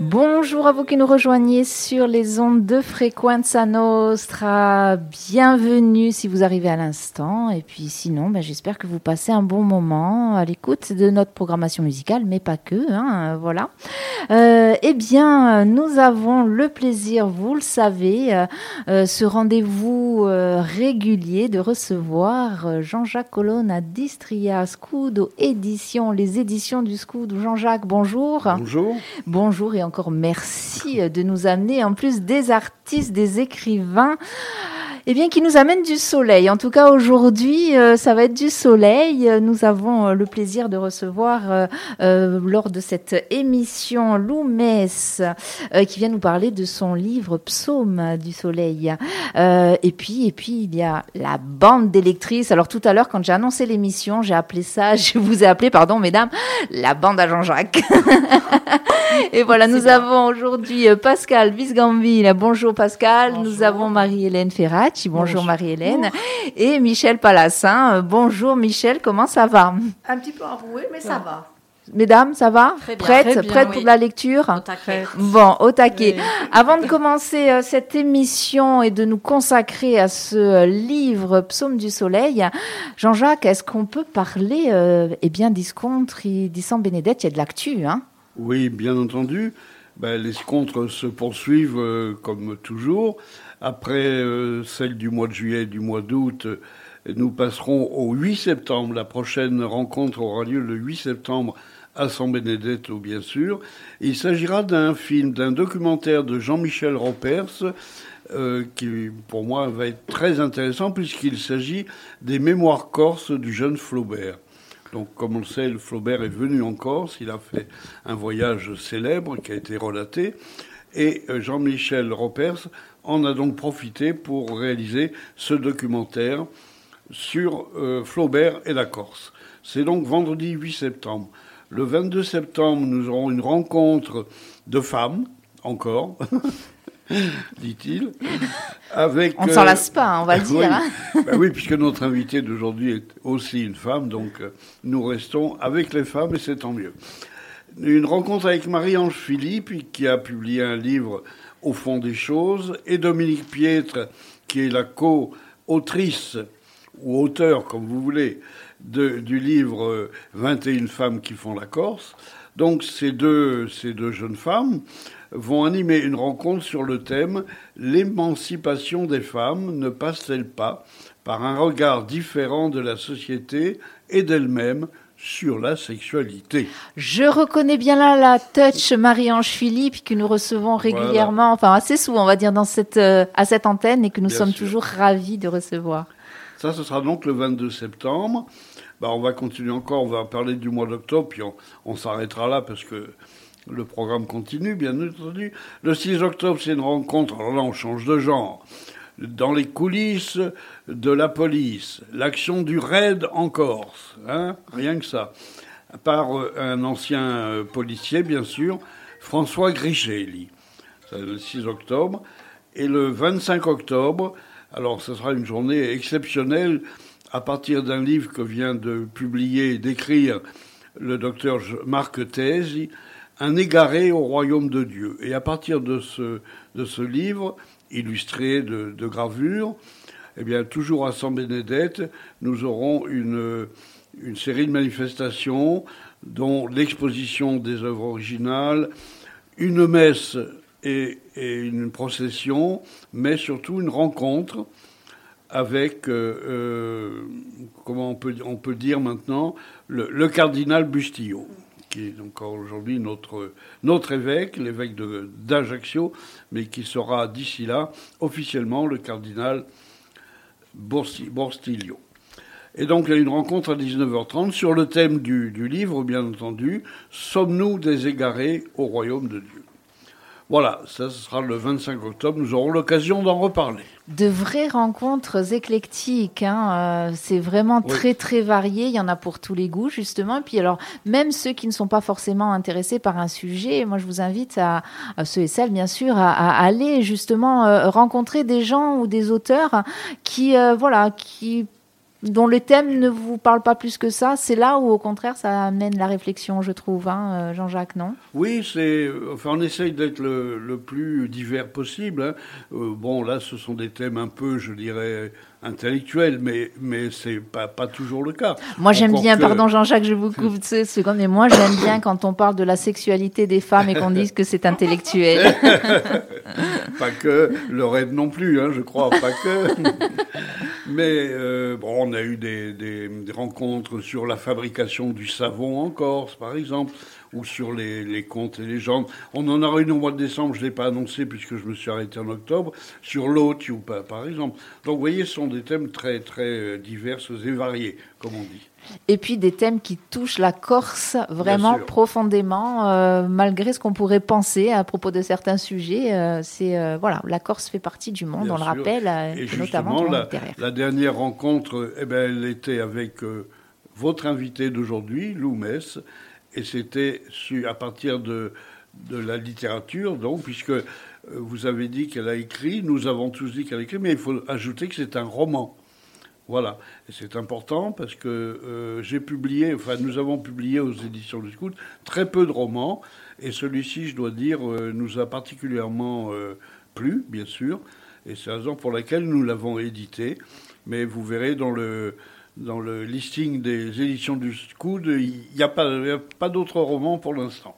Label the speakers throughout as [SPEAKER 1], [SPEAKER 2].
[SPEAKER 1] Bonjour à vous qui nous rejoignez sur les ondes de Frequenza Nostra. Bienvenue si vous arrivez à l'instant. Et puis sinon, ben, j'espère que vous passez un bon moment à l'écoute de notre programmation musicale, mais pas que. Hein, voilà. Euh, eh bien, nous avons le plaisir, vous le savez, euh, euh, ce rendez-vous euh, régulier de recevoir Jean-Jacques Colonne à Distria Scudo Édition, les éditions du Scudo. Jean-Jacques, bonjour.
[SPEAKER 2] Bonjour.
[SPEAKER 1] Bonjour et encore merci euh, de nous amener en plus des artistes, des écrivains. Eh bien, qui nous amènent du soleil. En tout cas, aujourd'hui, euh, ça va être du soleil. Nous avons euh, le plaisir de recevoir euh, euh, lors de cette émission Lou Mess, euh, qui vient nous parler de son livre Psaume du soleil. Euh, et puis, et puis, il y a la bande d'électrices. Alors tout à l'heure, quand j'ai annoncé l'émission, j'ai appelé ça, je vous ai appelé, pardon, mesdames, la bande à Jean-Jacques. Et voilà, nous avons aujourd'hui Pascal Visgambil. Bonjour Pascal. Nous avons Marie-Hélène Ferracci. Bonjour, Marie-Hélène. Et Michel Palassin. Euh, Bonjour Michel, comment ça va?
[SPEAKER 3] Un petit peu enroué, mais ça va.
[SPEAKER 1] Mesdames, ça va?
[SPEAKER 3] Très bien. Très oui.
[SPEAKER 1] pour la lecture?
[SPEAKER 3] Au taquet.
[SPEAKER 1] Bon, au taquet.
[SPEAKER 3] Oui.
[SPEAKER 1] Avant de commencer euh, cette émission et de nous consacrer à ce euh, livre Psaume du Soleil, Jean-Jacques, est-ce qu'on peut parler, euh, eh bien, d'Iscontre et d'Issan Bénédette? Il y a de l'actu, hein
[SPEAKER 2] Oui, bien entendu. Ben, les contres se poursuivent euh, comme toujours. Après euh, celle du mois de juillet et du mois d'août, euh, nous passerons au 8 septembre. La prochaine rencontre aura lieu le 8 septembre à San Benedetto, bien sûr. Il s'agira d'un film, d'un documentaire de Jean-Michel Ropers, euh, qui pour moi va être très intéressant puisqu'il s'agit des mémoires corses du jeune Flaubert. Donc, comme on le sait, Flaubert est venu en Corse. Il a fait un voyage célèbre qui a été relaté. Et Jean-Michel Ropers en a donc profité pour réaliser ce documentaire sur euh, Flaubert et la Corse. C'est donc vendredi 8 septembre. Le 22 septembre, nous aurons une rencontre de femmes, encore, dit-il, avec...
[SPEAKER 1] On ne
[SPEAKER 2] euh,
[SPEAKER 1] s'en lasse pas, hein, on va le dire.
[SPEAKER 2] oui.
[SPEAKER 1] hein.
[SPEAKER 2] Ben oui, puisque notre invité d'aujourd'hui est aussi une femme, donc euh, nous restons avec les femmes et c'est tant mieux. Une rencontre avec Marie-Ange Philippe, qui a publié un livre Au fond des choses, et Dominique Pietre, qui est la co-autrice, ou auteur, comme vous voulez, du livre euh, 21 femmes qui font la Corse. Donc ces deux, ces deux jeunes femmes vont animer une rencontre sur le thème L'émancipation des femmes ne passe-t-elle pas par un regard différent de la société et d'elle-même sur la sexualité
[SPEAKER 1] Je reconnais bien là la touch Marie-Ange Philippe que nous recevons régulièrement, enfin assez souvent, on va dire, dans cette, euh, à cette antenne et que nous
[SPEAKER 2] Bien
[SPEAKER 1] sommes
[SPEAKER 2] sûr.
[SPEAKER 1] toujours ravis de recevoir.
[SPEAKER 2] Ça, ce sera donc le 22 septembre. Bah, on va continuer encore, on va parler du mois d'octobre, puis on, on s'arrêtera là parce que le programme continue, bien entendu. Le 6 octobre, c'est une rencontre, alors là, on change de genre. Dans les coulisses de la police, l'action du raid en Corse, hein, rien que ça. Par euh, un ancien euh, policier, bien sûr, François Grichelli. Le 6 octobre. Et le 25 octobre, alors ce sera une journée exceptionnelle à partir d'un livre que vient de publier et d'écrire le docteur Marc Thèse, Un égaré au royaume de Dieu. Et à partir de ce, de ce livre, illustré de gravures, eh bien, toujours à San Bénédette, nous aurons une, une série de manifestations, dont l'exposition des œuvres originales, une messe et, une procession, mais surtout une rencontre avec, euh, euh, comment on peut, on peut dire maintenant, le, cardinal Bustillo, qui est encore aujourd'hui notre, notre évêque, l'évêque d'Ajaccio, mais qui sera d'ici là officiellement le cardinal Borsi- Borstillo. Et donc il y a une rencontre à 19h30 sur le thème du, du livre, bien entendu, Sommes-nous des égarés au royaume de Dieu? Voilà, ça sera le 25 octobre, nous aurons l'occasion d'en reparler.
[SPEAKER 1] De vraies rencontres éclectiques, hein, euh, c'est vraiment
[SPEAKER 2] Oui.
[SPEAKER 1] très très varié, il y en a pour tous les goûts justement. Et puis alors, même ceux qui ne sont pas forcément intéressés par un sujet, moi je vous invite à, à ceux et celles bien sûr, à, à aller justement euh, rencontrer des gens ou des auteurs qui, euh, voilà, qui dont le thème ne vous parle pas plus que ça, c'est là où au contraire ça amène la réflexion, je trouve, hein, Jean-Jacques, non?
[SPEAKER 2] Oui, c'est, enfin, on essaye d'être le, plus divers possible. Hein. bon, là, ce sont des thèmes un peu, je dirais, intellectuel, mais, mais c'est pas, pas toujours le cas.
[SPEAKER 1] Moi, j'aime bien, pardon Jean-Jacques, je vous coupe ce seconde, mais moi, j'aime bien quand on parle de la sexualité des femmes et qu'on dise que c'est intellectuel.
[SPEAKER 2] pas que, le rêve non plus, hein, je crois, pas que. mais euh, bon, on a eu des, rencontres sur la fabrication du savon en Corse, par exemple ou sur les, contes et légendes. On en aura une au mois de décembre, je ne l'ai pas annoncé puisque je me suis arrêté en octobre, sur pas, par exemple. Donc vous voyez, ce sont des thèmes très, très euh, divers et variés, comme on dit.
[SPEAKER 1] Et puis des thèmes qui touchent la Corse vraiment profondément, euh, malgré ce qu'on pourrait penser à propos de certains sujets. Euh, c'est voilà, la Corse fait partie du monde, on le rappelle,
[SPEAKER 2] et notamment la, la, dernière rencontre, eh ben, elle était avec votre invité d'aujourd'hui, Lou Mess, et c'était à partir de, de la littérature, donc, puisque euh, vous avez dit qu'elle a écrit, nous avons tous dit qu'elle a écrit, mais il faut ajouter que c'est un roman. Voilà, c'est important parce que euh, j'ai publié, enfin nous avons publié aux éditions du Scout très peu de romans, et celui-ci, je dois dire, euh, nous a particulièrement plu, bien sûr, et c'est la raison pour laquelle nous l'avons édité. Mais vous verrez dans le, listing des éditions du Scoud, il n'y a pas, pas d'autres romans pour l'instant.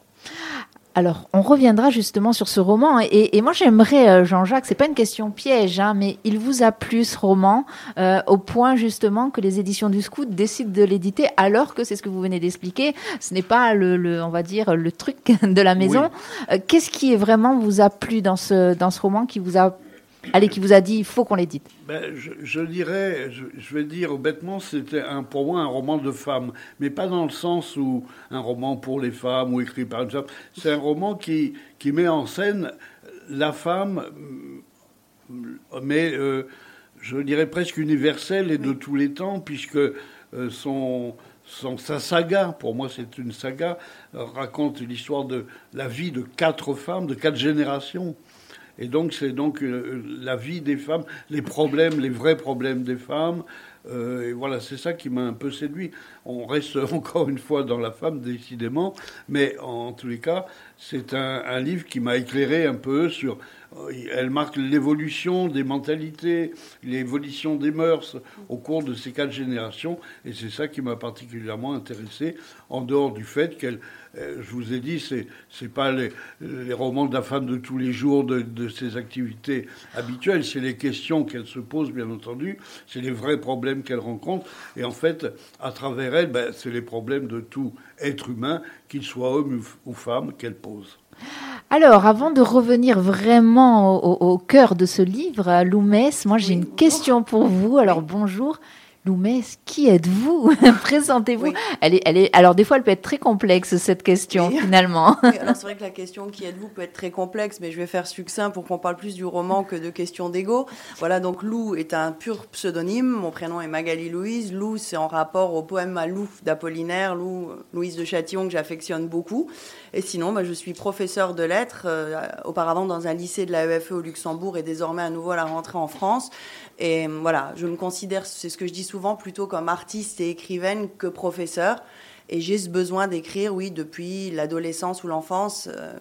[SPEAKER 1] Alors, on reviendra justement sur ce roman. Et, moi, j'aimerais, euh, Jean-Jacques, c'est pas une question piège, hein, mais il vous a plu ce roman euh, au point justement que les éditions du Scout décident de l'éditer, alors que c'est ce que vous venez d'expliquer. Ce n'est pas le, on va dire, le truc de la maison. Euh, qu'est-ce qui est vraiment vous a plu dans ce dans ce roman qui vous a Allez, qui vous a dit il faut qu'on l'édite
[SPEAKER 2] ben, je, dirais, je, vais dire bêtement, c'était un, pour moi un roman de femme, mais pas dans le sens où un roman pour les femmes ou écrit par une femme. C'est un roman qui, qui met en scène la femme, mais euh, je dirais presque universelle et de tous les temps, puisque euh, son, son, sa saga, pour moi c'est une saga, raconte l'histoire de la vie de quatre femmes, de quatre générations. Et donc, c'est donc la vie des femmes, les problèmes, les vrais problèmes des femmes. Euh, et voilà, c'est ça qui m'a un peu séduit. On reste encore une fois dans la femme, décidément, mais en tous les cas, c'est un, livre qui m'a éclairé un peu sur. Elle marque l'évolution des mentalités, l'évolution des mœurs au cours de ces quatre générations, et c'est ça qui m'a particulièrement intéressé, en dehors du fait qu'elle euh, je vous ai dit, c'est n'est pas les, romans de la femme de tous les jours de, ses activités habituelles, c'est les questions qu'elle se pose, bien entendu, c'est les vrais problèmes qu'elle rencontre, et en fait, à travers elle, ben, c'est les problèmes de tout être humain, qu'il soit homme ou femme, qu'elle pose.
[SPEAKER 1] Alors, avant de revenir vraiment au, cœur de ce livre, Loumès, moi j'ai une question pour vous. Alors, bonjour. Loumès, qui êtes-vous? Présentez-vous. Elle est, elle est, alors des fois, elle peut être très complexe cette question finalement.
[SPEAKER 3] alors c'est vrai que la question qui êtes-vous peut être très complexe, mais je vais faire succinct pour qu'on parle plus du roman que de questions d'ego. Voilà, donc Lou est un pur pseudonyme. Mon prénom est Magali Louise. Lou, c'est en rapport au poème à Lou d'Apollinaire, Lou, Louise de Châtillon que j'affectionne beaucoup. Et sinon, bah, je suis professeur de lettres, euh, auparavant dans un lycée de la EFE au Luxembourg et désormais à nouveau à la rentrée en France. Et voilà, je me considère, c'est ce que je dis souvent, plutôt comme artiste et écrivaine que professeur. Et j'ai ce besoin d'écrire, oui, depuis l'adolescence ou l'enfance. Euh.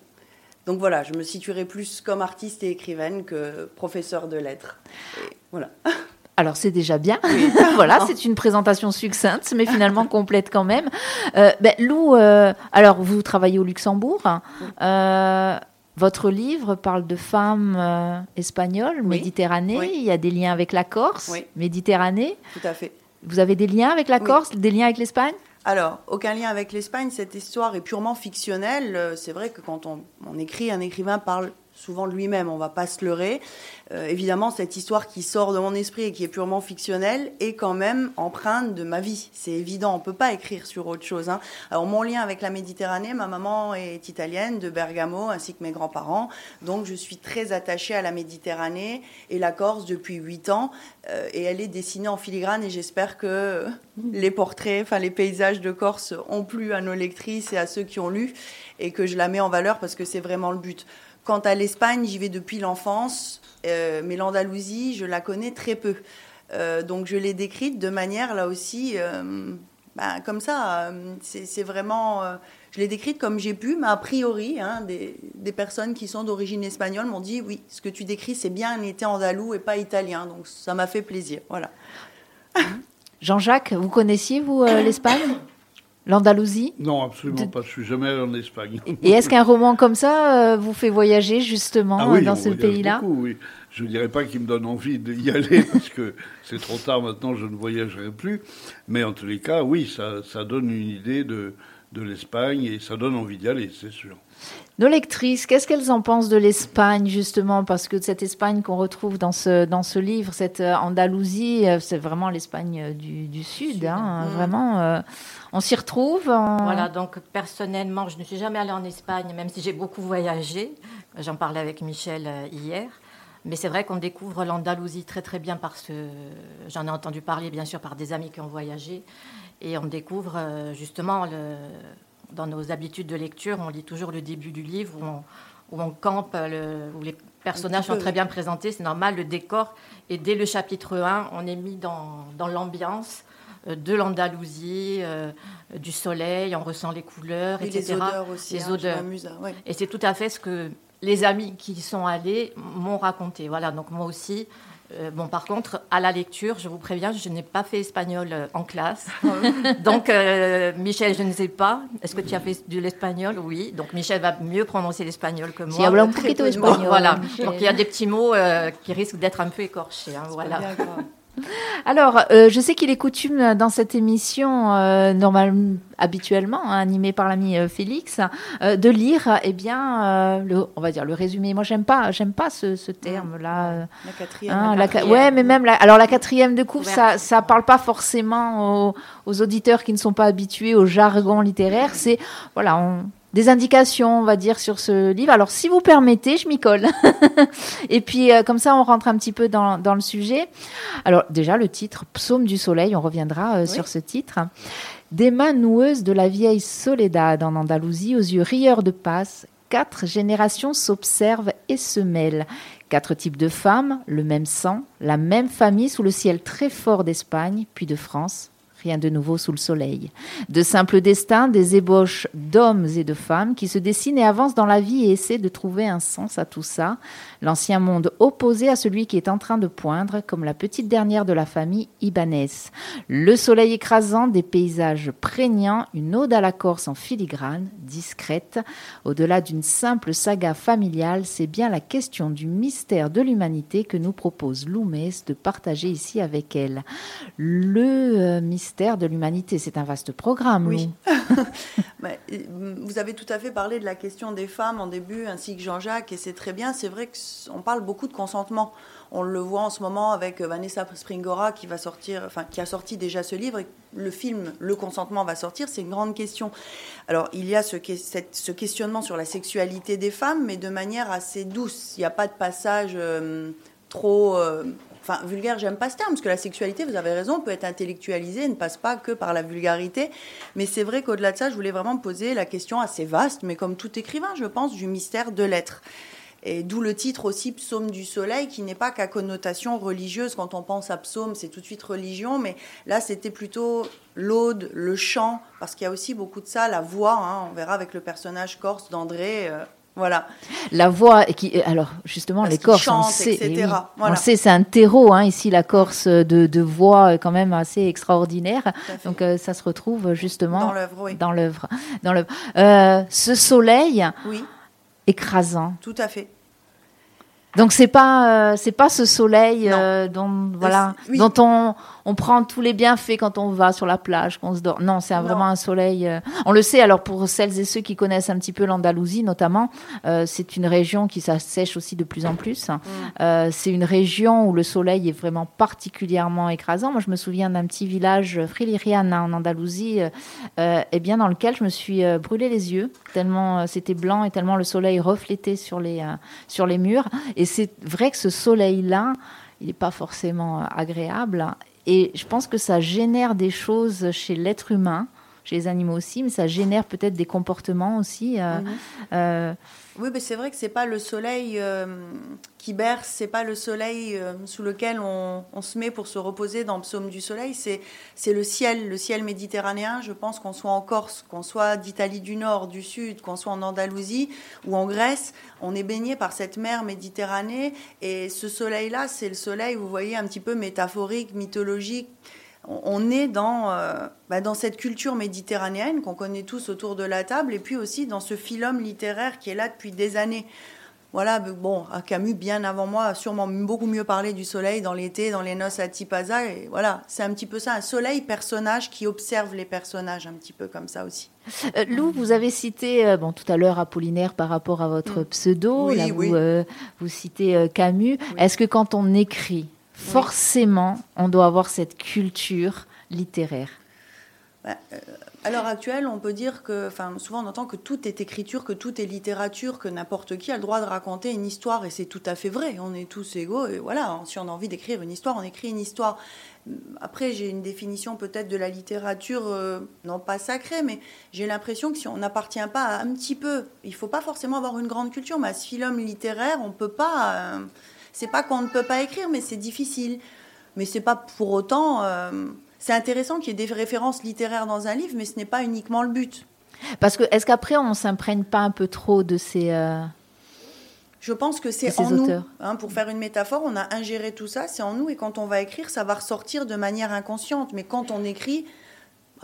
[SPEAKER 3] Donc voilà, je me situerai plus comme artiste et écrivaine que professeur de lettres. voilà.
[SPEAKER 1] Alors c'est déjà bien. voilà, c'est une présentation succincte, mais finalement complète quand même. Euh, ben, Lou, euh, alors vous travaillez au Luxembourg. Euh, votre livre parle de femmes euh, espagnoles, Méditerranée. Il y a des liens avec la Corse, Méditerranée.
[SPEAKER 3] Tout à fait.
[SPEAKER 1] Vous avez des liens avec la Corse, des liens avec l'Espagne?
[SPEAKER 3] Alors, aucun lien avec l'Espagne, cette histoire est purement fictionnelle. Euh, c'est vrai que quand on, on écrit, un écrivain parle souvent lui-même, on va pas se leurrer. Euh, évidemment, cette histoire qui sort de mon esprit et qui est purement fictionnelle est quand même empreinte de ma vie. C'est évident, on peut pas écrire sur autre chose. Hein. Alors mon lien avec la Méditerranée, ma maman est italienne de Bergamo ainsi que mes grands-parents, donc je suis très attachée à la Méditerranée et la Corse depuis huit ans. Euh, et elle est dessinée en filigrane et j'espère que les portraits, enfin les paysages de Corse ont plu à nos lectrices et à ceux qui ont lu et que je la mets en valeur parce que c'est vraiment le but. Quant à l'Espagne, j'y vais depuis l'enfance, euh, mais l'Andalousie, je la connais très peu. donc je l'ai décrite de manière là aussi, bah, comme ça. c'est vraiment je l'ai décrite comme j'ai pu, mais a priori, hein, des, personnes qui sont d'origine espagnole m'ont dit oui, ce que tu décris, c'est bien un été andalou et pas italien. Donc ça m'a fait plaisir. Voilà.
[SPEAKER 1] Jean-Jacques, vous connaissiez, vous, euh, l'Espagne? L'Andalousie
[SPEAKER 2] Non, absolument pas. Je suis jamais allé en Espagne.
[SPEAKER 1] Et est-ce qu'un roman comme ça euh, vous fait voyager justement ah dans ce pays-là
[SPEAKER 2] Oui, je ne dirais pas qu'il me donne envie d'y aller parce que c'est trop tard maintenant, je ne voyagerai plus. Mais en tous les cas, oui, ça, ça donne une idée de, de l'Espagne et ça donne envie d'y aller, c'est sûr.
[SPEAKER 1] Nos lectrices, qu'est-ce qu'elles en pensent de l'Espagne justement? Parce que cette Espagne qu'on retrouve dans ce, dans ce livre, cette euh, Andalousie, euh, c'est vraiment l'Espagne euh, du, Sud, hein, mm. vraiment. on s'y retrouve.
[SPEAKER 4] Voilà, donc personnellement, je ne suis jamais allée en Espagne, même si j'ai beaucoup voyagé. J'en parlais avec Michel hier. Mais c'est vrai qu'on découvre l'Andalousie très très bien parce que j'en ai entendu parler bien sûr par des amis qui ont voyagé. Et on découvre justement, le, dans nos habitudes de lecture, on lit toujours le début du livre où on, campe, le, où les personnages sont très bien présentés, c'est normal, le décor. Et dès le chapitre 1, on est mis dans, dans l'ambiance euh, de l'Andalousie, euh, du soleil, on ressent les couleurs, etc.
[SPEAKER 3] Les odeurs aussi. Les hein, odeurs.
[SPEAKER 4] Et c'est tout à fait ce que les amis qui y sont allés m'ont raconté. Voilà, donc moi aussi, euh, bon, par contre, à la lecture, je vous préviens, je n'ai pas fait espagnol euh, en classe. Donc, euh, Michel, je ne sais pas. Est-ce que tu as fait de l'espagnol? Oui. Donc, Michel va mieux prononcer l'espagnol que moi.
[SPEAKER 1] Si habla un poquito espagnol.
[SPEAKER 4] Voilà. Donc, il y a des petits mots qui risquent d'être un peu écorchés. Hein, voilà.
[SPEAKER 1] Alors, euh, je sais qu'il est coutume dans cette émission, euh, normalement, habituellement, hein, animée par l'ami euh, Félix, de lire, eh bien, le, on va dire le résumé. Moi, j'aime pas, j'aime pas ce, terme-là.
[SPEAKER 3] La quatrième. Hein, la
[SPEAKER 1] ouais, mais même, alors la quatrième de coupe, ça, ça parle pas forcément aux, aux, auditeurs qui ne sont pas habitués au jargon littéraire. C'est, voilà, on, des indications, on va dire, sur ce livre. Alors, si vous permettez, je m'y colle. et puis, euh, comme ça, on rentre un petit peu dans, dans, le sujet. Alors, déjà, le titre, Psaume du soleil, on reviendra euh, sur ce titre. Des mains noueuses de la vieille Soledad en Andalousie, aux yeux rieurs de passe, quatre générations s'observent et se mêlent. Quatre types de femmes, le même sang, la même famille sous le ciel très fort d'Espagne, puis de France, Rien de nouveau sous le soleil. De simples destins, des ébauches d'hommes et de femmes qui se dessinent et avancent dans la vie et essaient de trouver un sens à tout ça. L'ancien monde opposé à celui qui est en train de poindre, comme la petite dernière de la famille Ibanez. Le soleil écrasant, des paysages prégnants, une ode à la Corse en filigrane, discrète. Au-delà d'une simple saga familiale, c'est bien la question du mystère de l'humanité que nous propose Loumès de partager ici avec elle. Le euh, mystère de l'humanité. C'est un vaste programme.
[SPEAKER 3] Oui. vous avez tout à fait parlé de la question des femmes en début, ainsi que Jean-Jacques, et c'est très bien. C'est vrai qu'on parle beaucoup de consentement. On le voit en ce moment avec Vanessa Springora qui va sortir, enfin qui a sorti déjà ce livre. le film Le consentement va sortir. C'est une grande question. Alors il y a ce, questionnement sur la sexualité des femmes, mais de manière assez douce. Il n'y a pas de passage euh, trop euh, vulgaire, j'aime pas ce terme, parce que la sexualité, vous avez raison, peut être intellectualisée, ne passe pas que par la vulgarité. Mais c'est vrai qu'au-delà de ça, je voulais vraiment poser la question assez vaste, mais comme tout écrivain, je pense, du mystère de l'être. Et d'où le titre aussi Psaume du soleil, qui n'est pas qu'à connotation religieuse. Quand on pense à psaume, c'est tout de suite religion, mais là, c'était plutôt l'aude, le chant, parce qu'il y a aussi beaucoup de ça, la voix. Hein. on verra avec le personnage corse d'André. Euh, voilà.
[SPEAKER 1] La voix, qui, alors justement, les Corses, on sait, on sait, c'est un terreau hein, ici, la Corse de, de, voix quand même assez extraordinaire. Donc euh, ça se retrouve justement dans l'œuvre. Oui. Dans l'œuvre. Dans euh, ce soleil oui. Écrasant.
[SPEAKER 3] Tout à fait.
[SPEAKER 1] Donc c'est pas euh, c'est pas ce soleil dont voilà dont on on prend tous les bienfaits quand on va sur la plage, qu'on se dort. Non, c'est vraiment un soleil. Euh, on le sait, alors pour celles et ceux qui connaissent un petit peu l'Andalousie notamment, euh, c'est une région qui s'assèche aussi de plus en plus. Mm. Euh, c'est une région où le soleil est vraiment particulièrement écrasant. Moi, je me souviens d'un petit village, Friliriana, en Andalousie, eh bien, dans lequel je me suis brûlé les yeux, tellement c'était blanc et tellement le soleil reflétait sur les, sur les murs. Et c'est vrai que ce soleil-là, il n'est pas forcément agréable. Et je pense que ça génère des choses chez l'être humain, chez les animaux aussi, mais ça génère peut-être des comportements aussi.
[SPEAKER 3] Oui, mais c'est vrai que c'est pas le soleil euh, qui berce, c'est pas le soleil euh, sous lequel on, se met pour se reposer dans le psaume du soleil, c'est, c'est le ciel, le ciel méditerranéen. Je pense qu'on soit en Corse, qu'on soit d'Italie du Nord, du Sud, qu'on soit en Andalousie ou en Grèce, on est baigné par cette mer Méditerranée. Et ce soleil-là, c'est le soleil, vous voyez, un petit peu métaphorique, mythologique on est dans, euh, bah, dans cette culture méditerranéenne qu'on connaît tous autour de la table, et puis aussi dans ce philum littéraire qui est là depuis des années. Voilà, bon, Camus, bien avant moi, a sûrement beaucoup mieux parlé du soleil dans l'été, dans les noces à Tipaza. Et voilà, c'est un petit peu ça, un soleil personnage qui observe les personnages, un petit peu comme ça aussi.
[SPEAKER 1] Euh, Lou, vous avez cité euh, bon, tout à l'heure Apollinaire par rapport à votre mm. pseudo. là, vous, vous, citez Camus. Est-ce que quand on écrit, forcément, on doit avoir cette culture littéraire.
[SPEAKER 3] Bah, euh, à l'heure actuelle, on peut dire que, enfin, souvent on entend que tout est écriture, que tout est littérature, que n'importe qui a le droit de raconter une histoire, et c'est tout à fait vrai. On est tous égaux, et voilà, si on a envie d'écrire une histoire, on écrit une histoire. Après, j'ai une définition peut-être de la littérature, euh, non pas sacrée, mais j'ai l'impression que si on n'appartient pas à un petit peu, il faut pas forcément avoir une grande culture, mais à ce littéraire, on peut pas. Euh, c'est pas qu'on ne peut pas écrire, mais c'est difficile. Mais c'est pas pour autant. Euh, c'est intéressant qu'il y ait des références littéraires dans un livre, mais ce n'est pas uniquement le but.
[SPEAKER 1] Parce que est-ce qu'après on s'imprègne pas un peu trop de ces euh,
[SPEAKER 3] Je pense que c'est en nous. Hein, pour faire une métaphore, on a ingéré tout ça, c'est en nous, et quand on va écrire, ça va ressortir de manière inconsciente. Mais quand on écrit,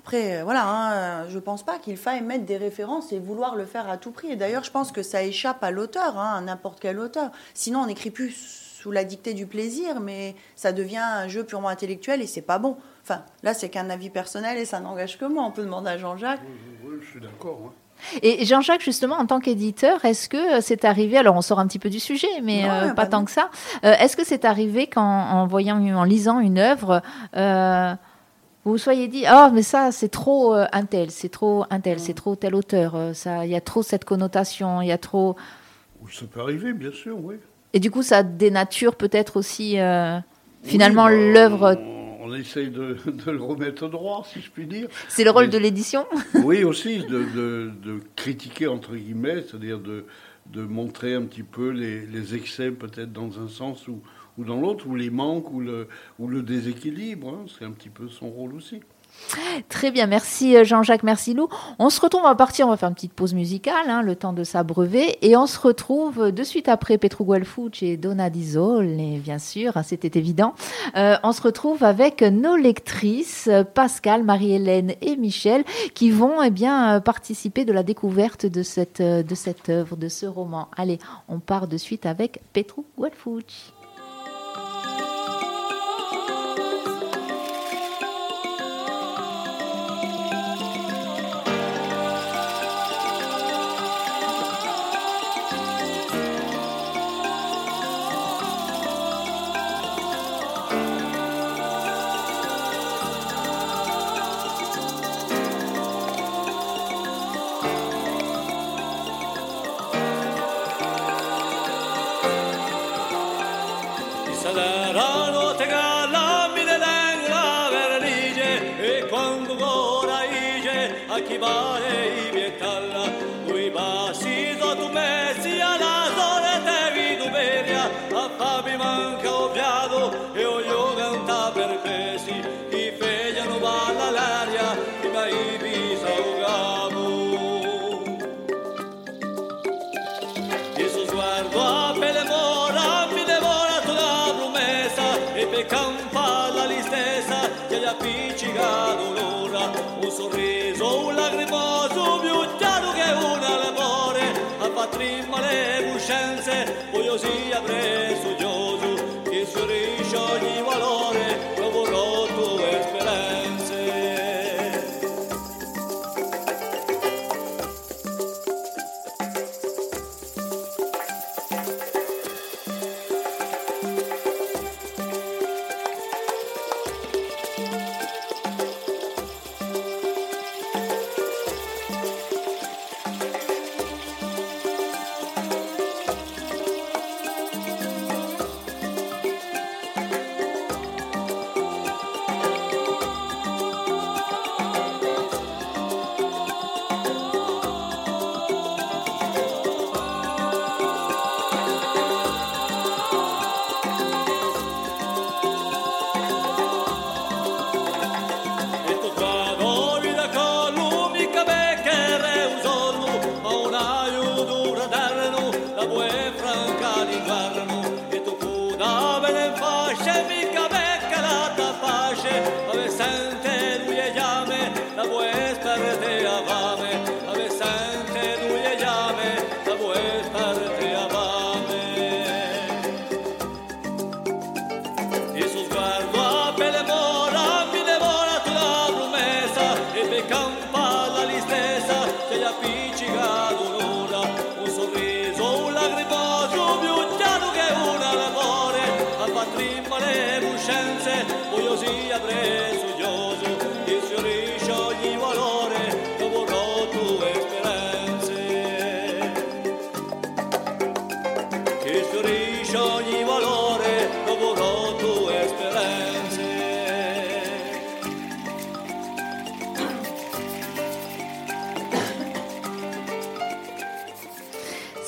[SPEAKER 3] après, euh, voilà, hein, je pense pas qu'il faille mettre des références et vouloir le faire à tout prix. Et d'ailleurs, je pense que ça échappe à l'auteur, hein, à n'importe quel auteur. Sinon, on n'écrit plus sous la dictée du plaisir, mais ça devient un jeu purement intellectuel et c'est pas bon. Enfin, là, c'est qu'un avis personnel et ça n'engage que moi. On peut demander à Jean-Jacques.
[SPEAKER 2] Oui, je suis d'accord.
[SPEAKER 1] Et Jean-Jacques, justement, en tant qu'éditeur, est-ce que c'est arrivé, alors on sort un petit peu du sujet, mais euh, pas tant que ça, euh, est-ce que c'est arrivé qu'en en voyant, en lisant une œuvre, vous vous soyez dit ah mais ça c'est trop euh, un tel c'est trop un tel c'est mm. trop tel auteur euh, ça il y a trop cette connotation il y a trop
[SPEAKER 2] ça peut arriver bien sûr oui.
[SPEAKER 1] Et du coup ça dénature peut-être aussi euh, finalement bah, l'œuvre
[SPEAKER 2] on, essaye de, le remettre au droit si je puis dire.
[SPEAKER 1] C'est le rôle de l'édition?
[SPEAKER 2] Oui aussi de, de, critiquer entre guillemets c'est-à-dire de de montrer un petit peu les, les excès peut-être dans un sens où ou dans l'autre, ou les manques, ou le, déséquilibre. Hein. c'est un petit peu son rôle aussi.
[SPEAKER 1] Très bien, merci euh, Jean-Jacques, merci Lou. On se retrouve, on va partir, on va faire une petite pause musicale, hein, le temps de s'abreuver, et on se retrouve de suite après Petru Guelfuc et Donna Dizol, et bien sûr, hein, c'était évident. Euh, on se retrouve avec nos lectrices, Pascal, Marie-Hélène et Michel, qui vont eh bien, participer de la découverte de cette, œuvre, de ce roman. Allez, on part de suite avec Petru prima
[SPEAKER 5] le coscienze, vogliosi avrei sognoso, che sorrisce ogni valore.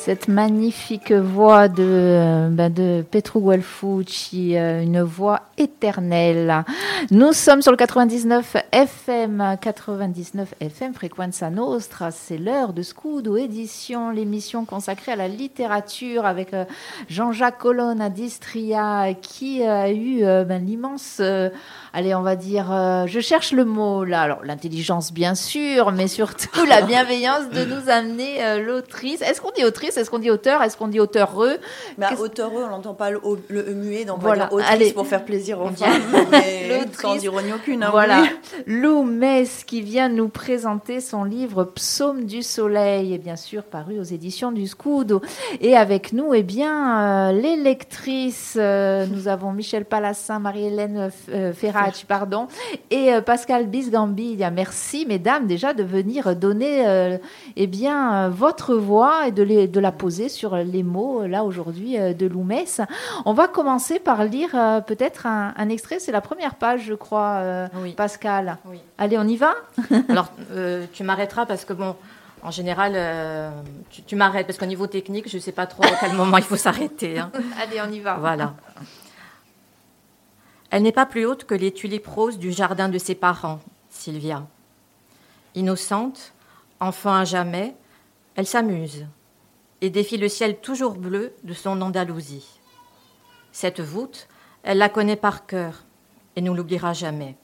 [SPEAKER 1] Cette magnifique voix de, euh, ben, de Petru Guelfucci, euh, une voix éternelle. Nous sommes sur le 99 FM, 99 FM Frequenza Nostra. C'est l'heure de Scudo Édition, l'émission consacrée à la littérature avec euh, Jean-Jacques Colonna d'Istria qui a eu euh, ben, l'immense, euh, allez, on va dire, euh, je cherche le mot là, alors l'intelligence bien sûr, mais surtout la bienveillance de nous amener euh, l'autrice. Est-ce qu'on dit autrice? Est-ce qu'on dit auteur? Est-ce qu'on dit auteureux?
[SPEAKER 3] Bah, auteureux, on n'entend pas le, le muet, donc
[SPEAKER 1] Voilà,
[SPEAKER 3] on va dire autrice
[SPEAKER 1] allez.
[SPEAKER 3] pour faire plaisir aux
[SPEAKER 1] L'autrice.
[SPEAKER 3] sans ironie aucune. hein,
[SPEAKER 1] Voilà. Lou Mess qui vient nous présenter son livre Psaume du Soleil, et bien sûr paru aux éditions du Scudo. Et avec nous, eh bien, euh, les lectrices, euh, nous avons Michel Palassin, Marie-Hélène euh, Ferracci, pardon, et euh, Pascal Bisgambilla. Merci, mesdames, déjà de venir donner, eh bien, votre voix et de, les- de la poser sur les mots, là, aujourd'hui, de Lou Mess. On va commencer par lire peut-être un, un extrait, c'est la première page, je crois, euh,
[SPEAKER 4] Oui.
[SPEAKER 1] Pascal.
[SPEAKER 4] Oui.
[SPEAKER 1] Allez, on y va
[SPEAKER 4] Alors, euh, tu m'arrêteras parce que, bon, en général, euh, tu, tu m'arrêtes parce qu'au niveau technique, je ne sais pas trop à quel moment il faut s'arrêter. hein.
[SPEAKER 1] Allez, on y va.
[SPEAKER 4] Voilà. Elle n'est pas plus haute que les tulipes roses du jardin de ses parents, Sylvia. Innocente, enfant à jamais, elle s'amuse et défie le ciel toujours bleu de son Andalousie. Cette voûte, elle la connaît par cœur et ne l'oubliera jamais.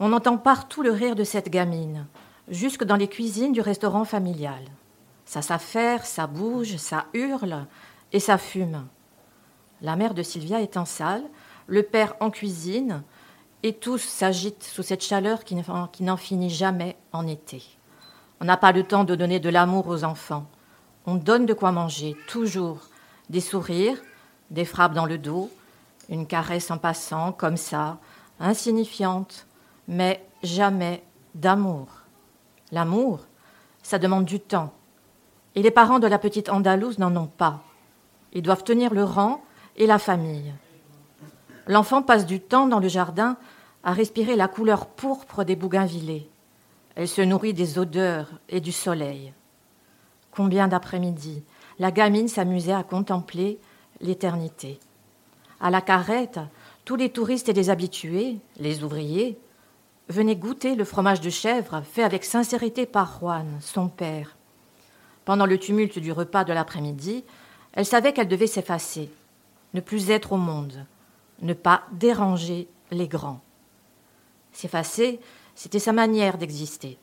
[SPEAKER 4] On entend partout le rire de cette gamine, jusque dans les cuisines du restaurant familial. Ça s'affaire, ça bouge, ça hurle et ça fume. La mère de Sylvia est en salle, le père en cuisine, et tous s'agitent sous cette chaleur qui n'en- finit jamais en été. On n'a pas le temps de donner de l'amour aux enfants. On donne de quoi manger, toujours. Des sourires, des frappes dans le dos, une caresse en passant, comme ça, insignifiante, mais jamais d'amour. L'amour, ça demande du temps. Et les parents de la petite Andalouse n'en ont pas. Ils doivent tenir le rang et la famille. L'enfant passe du temps dans le jardin à respirer la couleur pourpre des bougainvillées. Elle se nourrit des odeurs et du soleil. Combien d'après-midi la gamine s'amusait à contempler l'éternité. À la carrette, tous les touristes et les habitués, les ouvriers, venaient goûter le fromage de chèvre fait avec sincérité par Juan, son père. Pendant le tumulte du repas de l'après-midi, elle savait qu'elle devait s'effacer, ne plus être au monde, ne pas déranger les grands. S'effacer, c'était sa manière d'exister.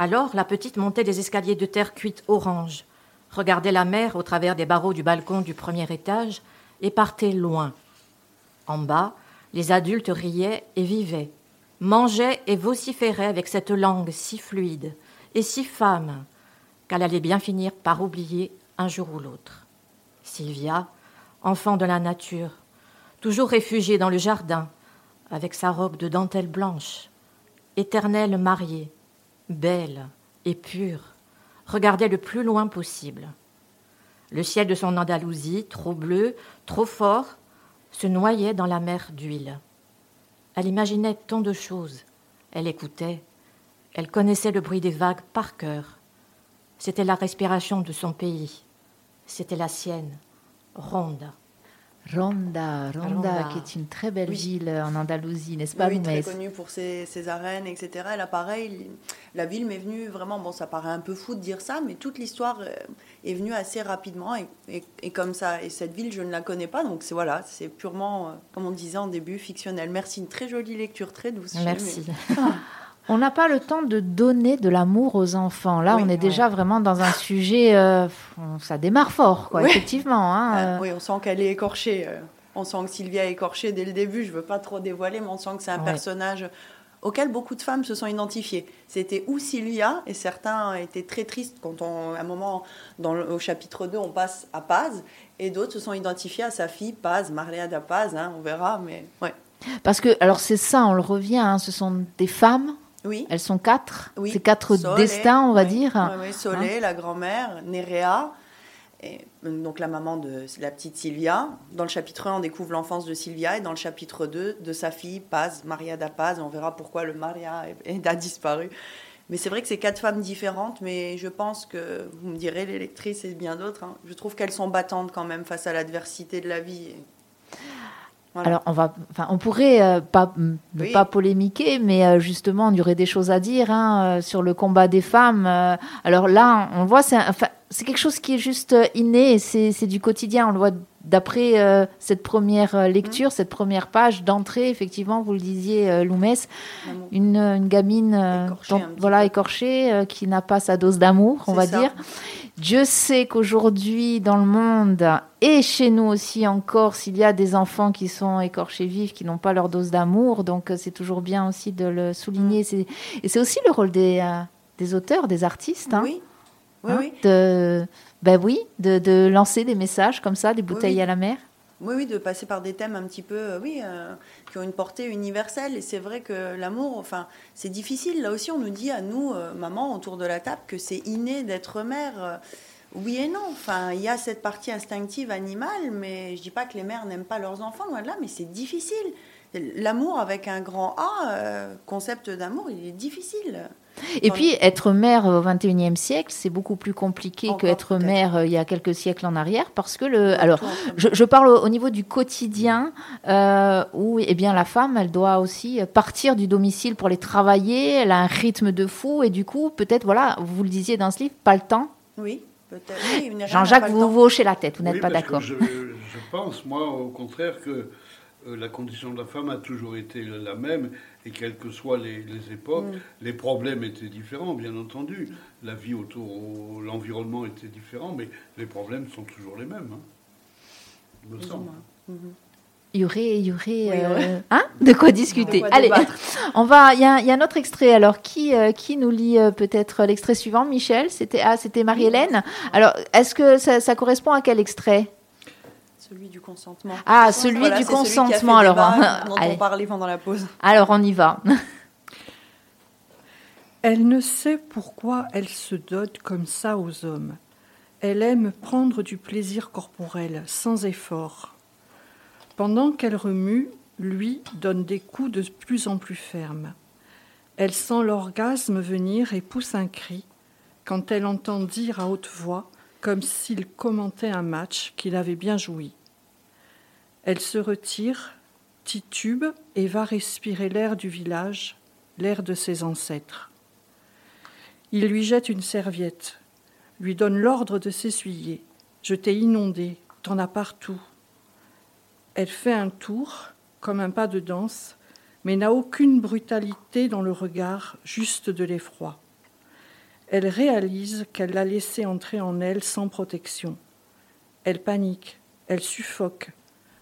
[SPEAKER 4] Alors la petite montait des escaliers de terre cuite orange, regardait la mer au travers des barreaux du balcon du premier étage et partait loin. En bas, les adultes riaient et vivaient, mangeaient et vociféraient avec cette langue si fluide et si femme qu'elle allait bien finir par oublier un jour ou l'autre. Sylvia, enfant de la nature, toujours réfugiée dans le jardin, avec sa robe de dentelle blanche, éternelle mariée, belle et pure, regardait le plus loin possible. Le ciel de son Andalousie, trop bleu, trop fort, se noyait dans la mer d'huile. Elle imaginait tant de choses. Elle écoutait. Elle connaissait le bruit des vagues par cœur. C'était la respiration de son pays. C'était la sienne, ronde.
[SPEAKER 1] Ronda, Ronda, qui est une très belle
[SPEAKER 3] Oui.
[SPEAKER 1] ville en Andalousie, n'est-ce pas,
[SPEAKER 3] oui, très connue pour ses, ses arènes, etc. Et là, pareil, la ville m'est venue vraiment, bon, ça paraît un peu fou de dire ça, mais toute l'histoire euh, est venue assez rapidement et, et- et comme ça. Et cette ville, je ne la connais pas, donc c'est voilà, c'est purement, euh, comme on disait en début, fictionnel. Merci, une très jolie lecture, très douce.
[SPEAKER 4] Merci.
[SPEAKER 1] On n'a pas le temps de donner de l'amour aux enfants. Là,
[SPEAKER 3] Oui,
[SPEAKER 1] on est déjà vraiment dans un sujet. euh, ça démarre fort, quoi,
[SPEAKER 3] Oui.
[SPEAKER 1] effectivement. hein,
[SPEAKER 3] Ah,
[SPEAKER 1] euh.
[SPEAKER 3] oui, on sent qu'elle est écorchée. euh, On sent que Sylvia est écorchée dès le début. Je veux pas trop dévoiler, mais on sent que c'est un
[SPEAKER 1] Ouais.
[SPEAKER 3] personnage auquel beaucoup de femmes se sont identifiées. C'était ou Sylvia, et certains étaient très tristes quand on, à un moment, dans le- au chapitre 2, on passe à Paz, et d'autres se sont identifiés à sa fille Paz, Maria da Paz, hein, on verra, mais ouais.
[SPEAKER 1] Parce que, alors, c'est ça, on le revient. hein, ce sont des femmes.
[SPEAKER 3] Oui.
[SPEAKER 1] Elles sont quatre.
[SPEAKER 3] Oui,
[SPEAKER 1] C'est quatre
[SPEAKER 3] Soleil,
[SPEAKER 1] destins, on va
[SPEAKER 3] oui,
[SPEAKER 1] dire. Hein
[SPEAKER 3] Oui, oui, Soleil, la grand-mère, Néréa, et euh, donc la maman de la petite Sylvia. Dans le chapitre 1, on découvre l'enfance de Sylvia, et dans le chapitre 2, de sa fille Paz, Maria da Paz. On verra pourquoi le Maria a disparu. Mais c'est vrai que c'est quatre femmes différentes, mais je pense que, vous me direz, les lectrices et bien d'autres, hein, je trouve qu'elles sont battantes quand même face à l'adversité de la vie. Voilà.
[SPEAKER 1] Alors, on va, enfin, on pourrait euh, pas
[SPEAKER 3] Oui.
[SPEAKER 1] pas polémiquer, mais euh, justement, il y aurait des choses à dire hein, euh, sur le combat des femmes. euh. alors là, on voit, c'est, enfin, c'est quelque chose qui est juste inné, c'est, c'est du quotidien. On le voit d'après euh, cette première euh, lecture, cette première page d'entrée. Effectivement, vous le disiez, euh, Loumès,
[SPEAKER 3] L'amour.
[SPEAKER 1] une, une gamine euh,
[SPEAKER 3] Écorchée
[SPEAKER 1] dont-
[SPEAKER 3] un petit
[SPEAKER 1] voilà écorchée, euh, qui n'a pas sa dose d'amour, on va
[SPEAKER 3] ça.
[SPEAKER 1] dire. Dieu sait qu'aujourd'hui, dans le monde, et chez nous aussi en Corse, il y a des enfants qui sont écorchés vifs, qui n'ont pas leur dose d'amour. Donc, euh, c'est toujours bien aussi de le souligner.
[SPEAKER 3] Mm.
[SPEAKER 1] C'est- Et c'est aussi le rôle des, euh, des auteurs, des artistes. hein,
[SPEAKER 3] Oui, oui,
[SPEAKER 1] hein,
[SPEAKER 3] oui.
[SPEAKER 1] De, ben oui, de, de lancer des messages comme ça, des bouteilles
[SPEAKER 3] oui.
[SPEAKER 1] à la mer.
[SPEAKER 3] Oui, oui, de passer par des thèmes un petit peu, euh, oui, euh, qui ont une portée universelle. Et c'est vrai que l'amour, enfin, c'est difficile. Là aussi, on nous dit à nous, euh, maman, autour de la table, que c'est inné d'être mère. Oui et non. Enfin, il y a cette partie instinctive animale, mais je dis pas que les mères n'aiment pas leurs enfants, loin de là, mais c'est difficile. L'amour avec un grand A, euh, concept d'amour, il est difficile.
[SPEAKER 1] Et puis, être mère au 21e siècle, c'est beaucoup plus compliqué qu'être mère euh, il y a quelques siècles en arrière, parce que le, alors, Je, je parle au, au niveau du quotidien euh, où eh bien, la femme, elle doit aussi partir du domicile pour aller travailler. Elle a un rythme de fou et du coup, peut-être, voilà, vous le disiez dans ce livre, pas le temps.
[SPEAKER 3] Oui, peut-être. Oui,
[SPEAKER 1] Jean-Jacques, vous vous hochez la tête, vous n'êtes
[SPEAKER 2] Oui,
[SPEAKER 1] pas d'accord.
[SPEAKER 2] Je, je pense, moi, au contraire, que euh, la condition de la femme a toujours été la même et quelles que soient les, les époques,
[SPEAKER 3] Mm.
[SPEAKER 2] les problèmes étaient différents, bien entendu. La vie autour, l'environnement était différent, mais les problèmes sont toujours les mêmes. hein. Il me semble.
[SPEAKER 3] Mhm.
[SPEAKER 1] Il y aurait, il y aurait,
[SPEAKER 3] Oui,
[SPEAKER 1] euh, hein, de quoi discuter.
[SPEAKER 3] De quoi
[SPEAKER 1] Allez, on va. Il y, a, il y a un autre extrait. Alors, qui, euh, qui nous lit euh, peut-être l'extrait suivant, Michel C'était ah, c'était Marie-Hélène. Alors, est-ce que ça, ça correspond à quel extrait?
[SPEAKER 3] Celui du consentement.
[SPEAKER 1] Ah, celui
[SPEAKER 3] Voilà,
[SPEAKER 1] du
[SPEAKER 3] c'est celui qui a fait
[SPEAKER 1] consentement. Alors,
[SPEAKER 3] débat, dont on parlait pendant la pause.
[SPEAKER 1] alors, on y va.
[SPEAKER 6] Elle ne sait pourquoi elle se dote comme ça aux hommes. Elle aime prendre du plaisir corporel, sans effort. Pendant qu'elle remue, lui donne des coups de plus en plus fermes. Elle sent l'orgasme venir et pousse un cri quand elle entend dire à haute voix, comme s'il commentait un match, qu'il avait bien joui. Elle se retire, titube et va respirer l'air du village, l'air de ses ancêtres. Il lui jette une serviette, lui donne l'ordre de s'essuyer. Je t'ai inondé, t'en as partout. Elle fait un tour, comme un pas de danse, mais n'a aucune brutalité dans le regard, juste de l'effroi. Elle réalise qu'elle l'a laissé entrer en elle sans protection. Elle panique, elle suffoque.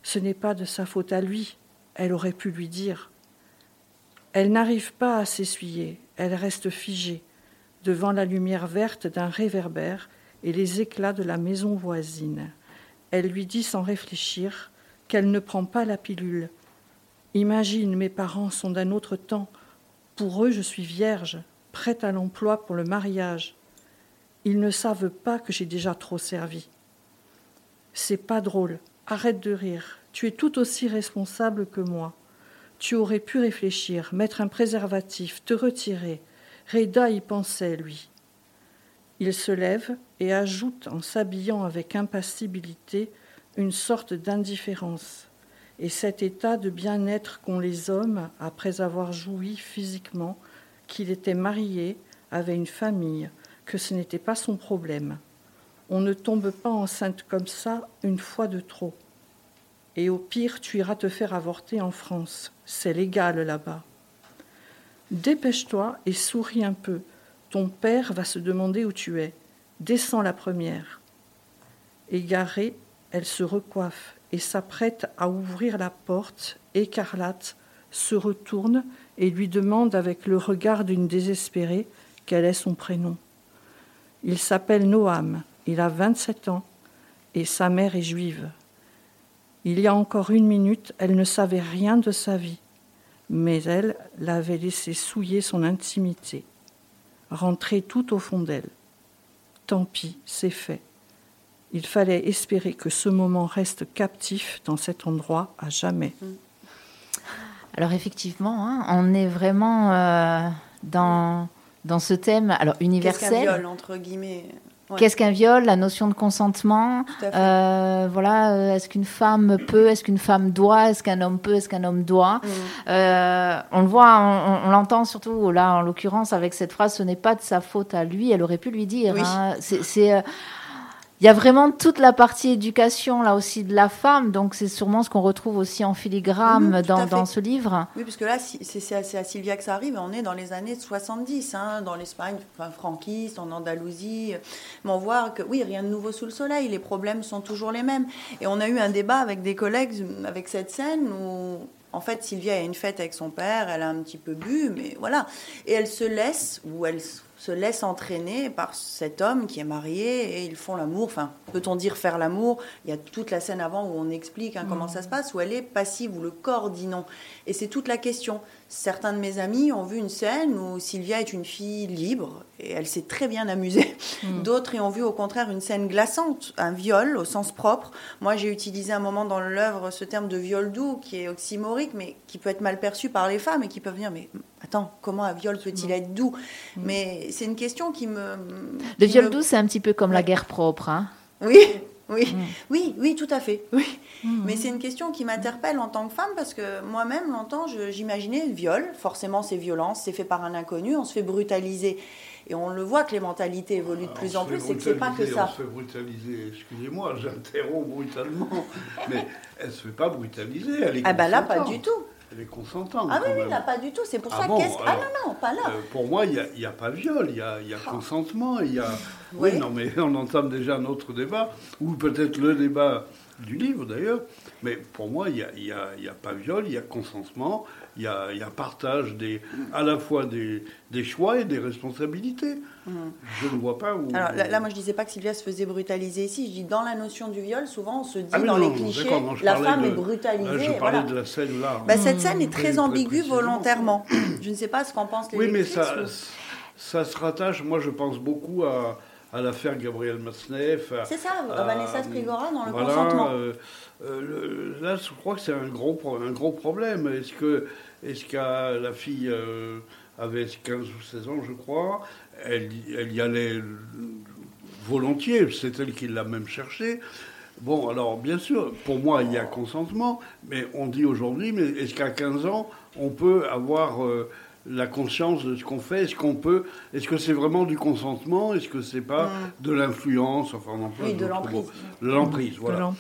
[SPEAKER 6] Ce n'est pas de sa faute à lui, elle aurait pu lui dire. Elle n'arrive pas à s'essuyer, elle reste figée devant la lumière verte d'un réverbère et les éclats de la maison voisine. Elle lui dit sans réfléchir qu'elle ne prend pas la pilule. Imagine, mes parents sont d'un autre temps. Pour eux, je suis vierge, prête à l'emploi pour le mariage. Ils ne savent pas que j'ai déjà trop servi. C'est pas drôle. Arrête de rire. Tu es tout aussi responsable que moi. Tu aurais pu réfléchir, mettre un préservatif, te retirer. Reda y pensait, lui. Il se lève et ajoute en s'habillant avec impassibilité une sorte d'indifférence. Et cet état de bien-être qu'ont les hommes après avoir joui physiquement, qu'il était marié, avait une famille, que ce n'était pas son problème. On ne tombe pas enceinte comme ça une fois de trop. Et au pire, tu iras te faire avorter en France. C'est légal là-bas. Dépêche-toi et souris un peu. Ton père va se demander où tu es. Descends la première. Égarée, elle se recoiffe et s'apprête à ouvrir la porte, écarlate, se retourne et lui demande avec le regard d'une désespérée quel est son prénom. Il s'appelle Noam, il a 27 ans et sa mère est juive. Il y a encore une minute, elle ne savait rien de sa vie, mais elle l'avait laissé souiller son intimité, rentrer tout au fond d'elle. Tant pis, c'est fait. Il fallait espérer que ce moment reste captif dans cet endroit à jamais.
[SPEAKER 1] Alors effectivement, hein, on est vraiment euh, dans, dans ce thème alors
[SPEAKER 3] Qu'est-ce qu'un
[SPEAKER 1] universel.
[SPEAKER 3] viol, entre guillemets? Ouais.
[SPEAKER 1] Qu'est-ce qu'un viol? La notion de consentement. Euh, voilà, euh, est-ce qu'une femme peut Est-ce qu'une femme doit Est-ce qu'un homme peut Est-ce qu'un homme doit?
[SPEAKER 3] Mm.
[SPEAKER 1] Euh, On le voit, on, on l'entend surtout là, en l'occurrence, avec cette phrase ce n'est pas de sa faute à lui. Elle aurait pu lui dire.
[SPEAKER 3] Oui.
[SPEAKER 1] hein. C'est- il y a vraiment toute la partie éducation là aussi de la femme, donc c'est sûrement ce qu'on retrouve aussi en filigrane
[SPEAKER 3] Mhm,
[SPEAKER 1] dans, ce livre.
[SPEAKER 3] Oui, parce que là, c'est à, Sylvia que ça arrive, on est dans les années 70, hein, dans l'Espagne enfin, franquiste, en Andalousie. Mais on voit que, oui, rien de nouveau sous le soleil, les problèmes sont toujours les mêmes. Et on a eu un débat avec des collègues avec cette scène où, en fait, Sylvia a une fête avec son père, elle a un petit peu bu, mais voilà. Et elle se laisse, ou elle se laisse entraîner par cet homme qui est marié et ils font l'amour. Enfin, peut-on dire faire l'amour? Il y a toute la scène avant où on explique hein, comment ça se passe, où elle est passive, où le corps dit non. Et c'est toute la question. Certains de mes amis ont vu une scène où Sylvia est une fille libre et elle s'est très bien amusée. D'autres y ont vu au contraire une scène glaçante, un viol au sens propre. Moi, j'ai utilisé un moment dans l'œuvre ce terme de viol doux qui est oxymorique, mais qui peut être mal perçu par les femmes et qui peuvent dire mais attends, comment un viol peut-il être doux? Mais c'est une question qui me.
[SPEAKER 1] Le viol
[SPEAKER 3] me-
[SPEAKER 1] doux, c'est un petit peu comme la guerre propre. hein.
[SPEAKER 3] Oui, oui,
[SPEAKER 1] Mm.
[SPEAKER 3] oui, oui, tout à fait. Oui. Mais c'est une question qui m'interpelle en tant que femme parce que moi-même, longtemps, je- j'imaginais le viol. Forcément, c'est violence, c'est fait par un inconnu, on se fait brutaliser. Et on le voit que les mentalités évoluent de
[SPEAKER 2] Alors,
[SPEAKER 3] plus
[SPEAKER 2] on
[SPEAKER 3] en
[SPEAKER 2] se
[SPEAKER 3] plus,
[SPEAKER 2] fait
[SPEAKER 3] c'est que c'est pas que
[SPEAKER 2] brutaliser,
[SPEAKER 3] ça.
[SPEAKER 2] On se fait brutaliser, excusez-moi, j'interromps brutalement, mais elle se fait pas brutaliser, elle est
[SPEAKER 3] Ah bah là, pas du tout.
[SPEAKER 2] Elle est consentante.
[SPEAKER 3] Ah oui, là, pas du tout. C'est pour
[SPEAKER 2] Ah
[SPEAKER 3] ça
[SPEAKER 2] bon,
[SPEAKER 3] qu'est-ce Ah non, non, pas là.
[SPEAKER 2] Euh, pour moi, il n'y a, a pas viol, il y a, il y a consentement, il y a... Oui,
[SPEAKER 3] Oui.
[SPEAKER 2] non, mais on entame déjà un autre débat, ou peut-être le débat du livre d'ailleurs, mais pour moi, il n'y a, pas viol, il y a consentement, il y a, il y a partage des, à la fois des, des choix et des responsabilités. Je ne vois pas où...
[SPEAKER 3] Alors là, là, moi, je disais pas que Sylvia se faisait brutaliser ici. Je dis dans la notion du viol, souvent, on se dit
[SPEAKER 2] Ah
[SPEAKER 3] dans
[SPEAKER 2] non,
[SPEAKER 3] les clichés,
[SPEAKER 2] non,
[SPEAKER 3] la femme
[SPEAKER 2] de-
[SPEAKER 3] est
[SPEAKER 2] Là,
[SPEAKER 3] brutalisée.
[SPEAKER 2] je parlais
[SPEAKER 3] voilà.
[SPEAKER 2] de la scène là.
[SPEAKER 3] Bah, cette scène est
[SPEAKER 2] Très-
[SPEAKER 3] ambiguë volontairement. Je ne sais pas ce qu'en pense les
[SPEAKER 2] Oui, mais
[SPEAKER 3] lectrices,
[SPEAKER 2] ça,
[SPEAKER 3] ou-
[SPEAKER 2] ça se rattache, moi je pense beaucoup à, à l'affaire Gabriel Matzneff.
[SPEAKER 3] C'est ça,
[SPEAKER 2] à-
[SPEAKER 3] Vanessa Strigora dans le
[SPEAKER 2] voilà,
[SPEAKER 3] consentement.
[SPEAKER 2] euh, euh, le- là, je crois que c'est un gros, un gros problème. Est-ce que, est-ce que la fille euh, avait 15 ou 16 ans, je crois, elle, y- elle y allait volontiers, c'est elle qui l'a même cherché. Bon, alors, bien sûr, pour moi, il y a consentement, mais on dit aujourd'hui, mais est-ce qu'à 15 ans, on peut avoir la conscience de ce qu'on fait Est-ce qu'on peut Est-ce que c'est vraiment du consentement Est-ce que c'est pas de l'influence Enfin, on
[SPEAKER 3] Mm. Oui, de l'emprise.
[SPEAKER 2] De l'emprise, voilà.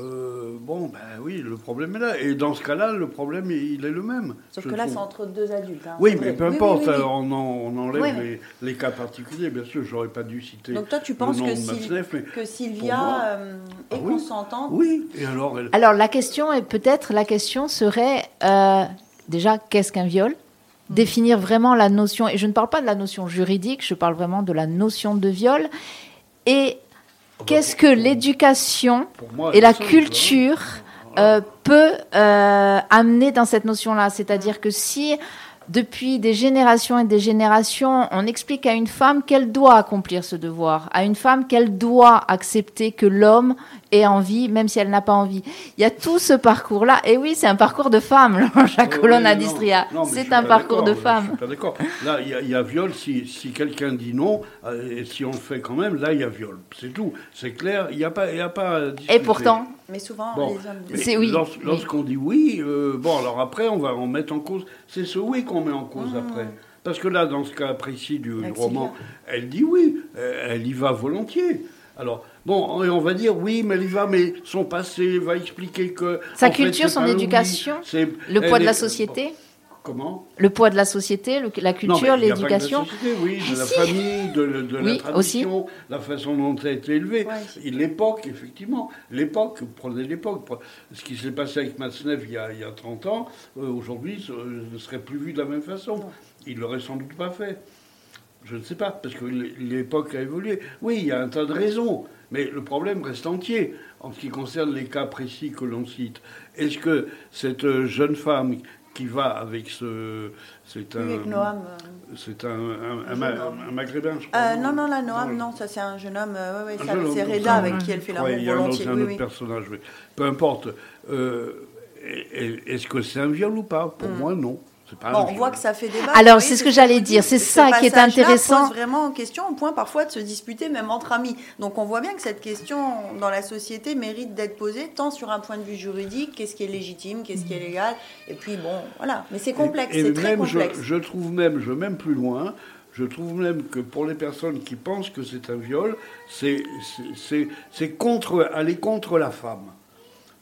[SPEAKER 2] Euh, bon, ben oui, le problème est là. Et dans ce cas-là, le problème, il est le même.
[SPEAKER 3] Sauf que là, c'est entre deux adultes. hein,
[SPEAKER 2] Oui, mais peu importe,
[SPEAKER 3] oui, oui.
[SPEAKER 2] alors on, en- on enlève
[SPEAKER 3] Oui, mais-
[SPEAKER 2] les, les cas particuliers, bien sûr, j'aurais pas dû citer
[SPEAKER 3] Donc toi, tu penses que,
[SPEAKER 2] mais
[SPEAKER 3] que Sylvia
[SPEAKER 2] moi-
[SPEAKER 3] euh, est
[SPEAKER 2] Ah oui.
[SPEAKER 3] consentante
[SPEAKER 2] oui, et alors elle...
[SPEAKER 1] Alors la question est peut-être la question serait euh, déjà qu'est-ce qu'un viol? Définir vraiment la notion et je ne parle pas de la notion juridique, je parle vraiment de la notion de viol. Et qu'est-ce que l'éducation et la culture euh, peut euh, amener dans cette notion-là? C'est-à-dire que si depuis des générations et des générations, on explique à une femme qu'elle doit accomplir ce devoir, à une femme qu'elle doit accepter que l'homme ait envie, même si elle n'a pas envie. Il y a tout ce parcours-là. Et oui, c'est un parcours de femme, Jean-Jacques
[SPEAKER 2] Euh,
[SPEAKER 1] Colonna
[SPEAKER 2] oui,
[SPEAKER 1] d'Istria. C'est un parcours de femme.
[SPEAKER 2] Je suis pas d'accord. Là, il y, a- il y a viol si, si quelqu'un dit non, euh, et si on le fait quand même, là, il y a viol. C'est tout. C'est clair, il n'y a pas, il y a pas
[SPEAKER 1] Et pourtant,
[SPEAKER 3] Mais souvent,
[SPEAKER 2] Bon.
[SPEAKER 3] les hommes disent.
[SPEAKER 1] Oui.
[SPEAKER 2] lors-
[SPEAKER 1] Oui.
[SPEAKER 2] Lorsqu'on dit oui, euh, bon, alors après, on va en mettre en cause. C'est ce oui qu'on met en cause
[SPEAKER 3] Mmh.
[SPEAKER 2] après. Parce que là, dans ce cas précis du, roman, elle dit oui, elle y va volontiers. Alors, bon, on va dire oui, mais elle y va, mais son passé va expliquer que.
[SPEAKER 1] Sa
[SPEAKER 2] fait,
[SPEAKER 1] culture, son éducation, le poids de la
[SPEAKER 2] est-
[SPEAKER 1] société,
[SPEAKER 2] Comment
[SPEAKER 1] le poids de la société, le- la culture,
[SPEAKER 2] il
[SPEAKER 1] l'éducation.
[SPEAKER 2] la société, oui, de
[SPEAKER 1] Ah,
[SPEAKER 2] la
[SPEAKER 1] si.
[SPEAKER 2] famille, de, de la
[SPEAKER 1] Oui,
[SPEAKER 2] tradition, la façon dont elle a été élevée.
[SPEAKER 3] Ouais.
[SPEAKER 2] L'époque, effectivement. L'époque, prenez l'époque. Ce qui s'est passé avec Matzneff il y a, il y a 30 ans, euh, aujourd'hui, ne serait plus vu de la même façon. Il l'aurait sans doute pas fait. Je ne sais pas, parce que l'é- l'époque a évolué. Oui, il y a un tas de raisons, mais le problème reste entier en ce qui concerne les cas précis que l'on cite. Est-ce que cette euh, jeune femme qui va avec ce... C'est un...
[SPEAKER 3] Oui, euh.
[SPEAKER 2] C'est un, un, un, maghrébin, je crois.
[SPEAKER 3] Euh, non, non, la Noam, non, ça c'est un jeune homme. euh,
[SPEAKER 2] homme,
[SPEAKER 3] c'est Reda avec qui elle fait l'amour
[SPEAKER 2] Ouais, il y a un autre,
[SPEAKER 3] volontiers. oui,
[SPEAKER 2] autre
[SPEAKER 3] oui.
[SPEAKER 2] personnage, mais peu importe. Euh, est- est-ce que c'est un viol ou pas? Pour moi, non. Pas.
[SPEAKER 3] Bon, on voit que ça fait débat.
[SPEAKER 1] Alors, c'est ce que j'allais dire, c'est
[SPEAKER 3] Ce
[SPEAKER 1] ça qui est intéressant.
[SPEAKER 3] pose vraiment en question, au point parfois de se disputer même entre amis. Donc on voit bien que cette question dans la société mérite d'être posée tant sur un point de vue juridique, qu'est-ce qui est légitime, qu'est-ce qui est légal, et puis bon, voilà. Mais c'est complexe, c'est très
[SPEAKER 2] je-
[SPEAKER 3] complexe.
[SPEAKER 2] Je, trouve même, je vais même plus loin, je trouve même que pour les personnes qui pensent que c'est un viol, c'est- c'est- c'est c'est contre, aller contre la femme.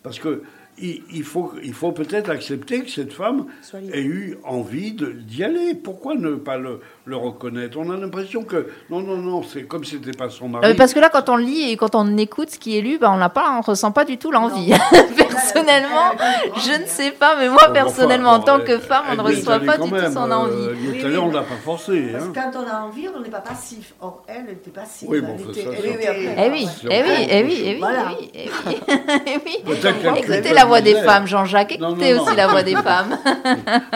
[SPEAKER 2] Parce que il, il faut, il faut peut-être accepter que cette femme ait eu envie de- d'y aller. Pourquoi ne pas le, le reconnaître On a l'impression que non, non, non, c'est comme si c'était pas son mari.
[SPEAKER 1] Euh, parce que là, quand on lit et quand on écoute ce qui est lu, ben, on n'a pas, on ressent pas du tout l'envie. personnellement, je ne sais pas, mais moi,
[SPEAKER 2] Bon,
[SPEAKER 1] personnellement, en tant que
[SPEAKER 2] elle-
[SPEAKER 1] femme, on
[SPEAKER 2] elle
[SPEAKER 1] ne reçoit pas du tout son
[SPEAKER 2] euh,
[SPEAKER 1] envie.
[SPEAKER 2] elle
[SPEAKER 7] Oui,
[SPEAKER 2] on l'a pas forcé.
[SPEAKER 7] Parce
[SPEAKER 2] hein.
[SPEAKER 7] que quand on a envie, on n'est pas passif. Or, elle n'était passive.
[SPEAKER 2] Oui,
[SPEAKER 7] elle
[SPEAKER 2] bon,
[SPEAKER 7] était-
[SPEAKER 2] ça,
[SPEAKER 7] elle était-
[SPEAKER 1] Eh oui, eh oui, eh oui, eh oui, eh Écoutez la voix des femmes, Jean-Jacques. Écoutez aussi la voix des femmes.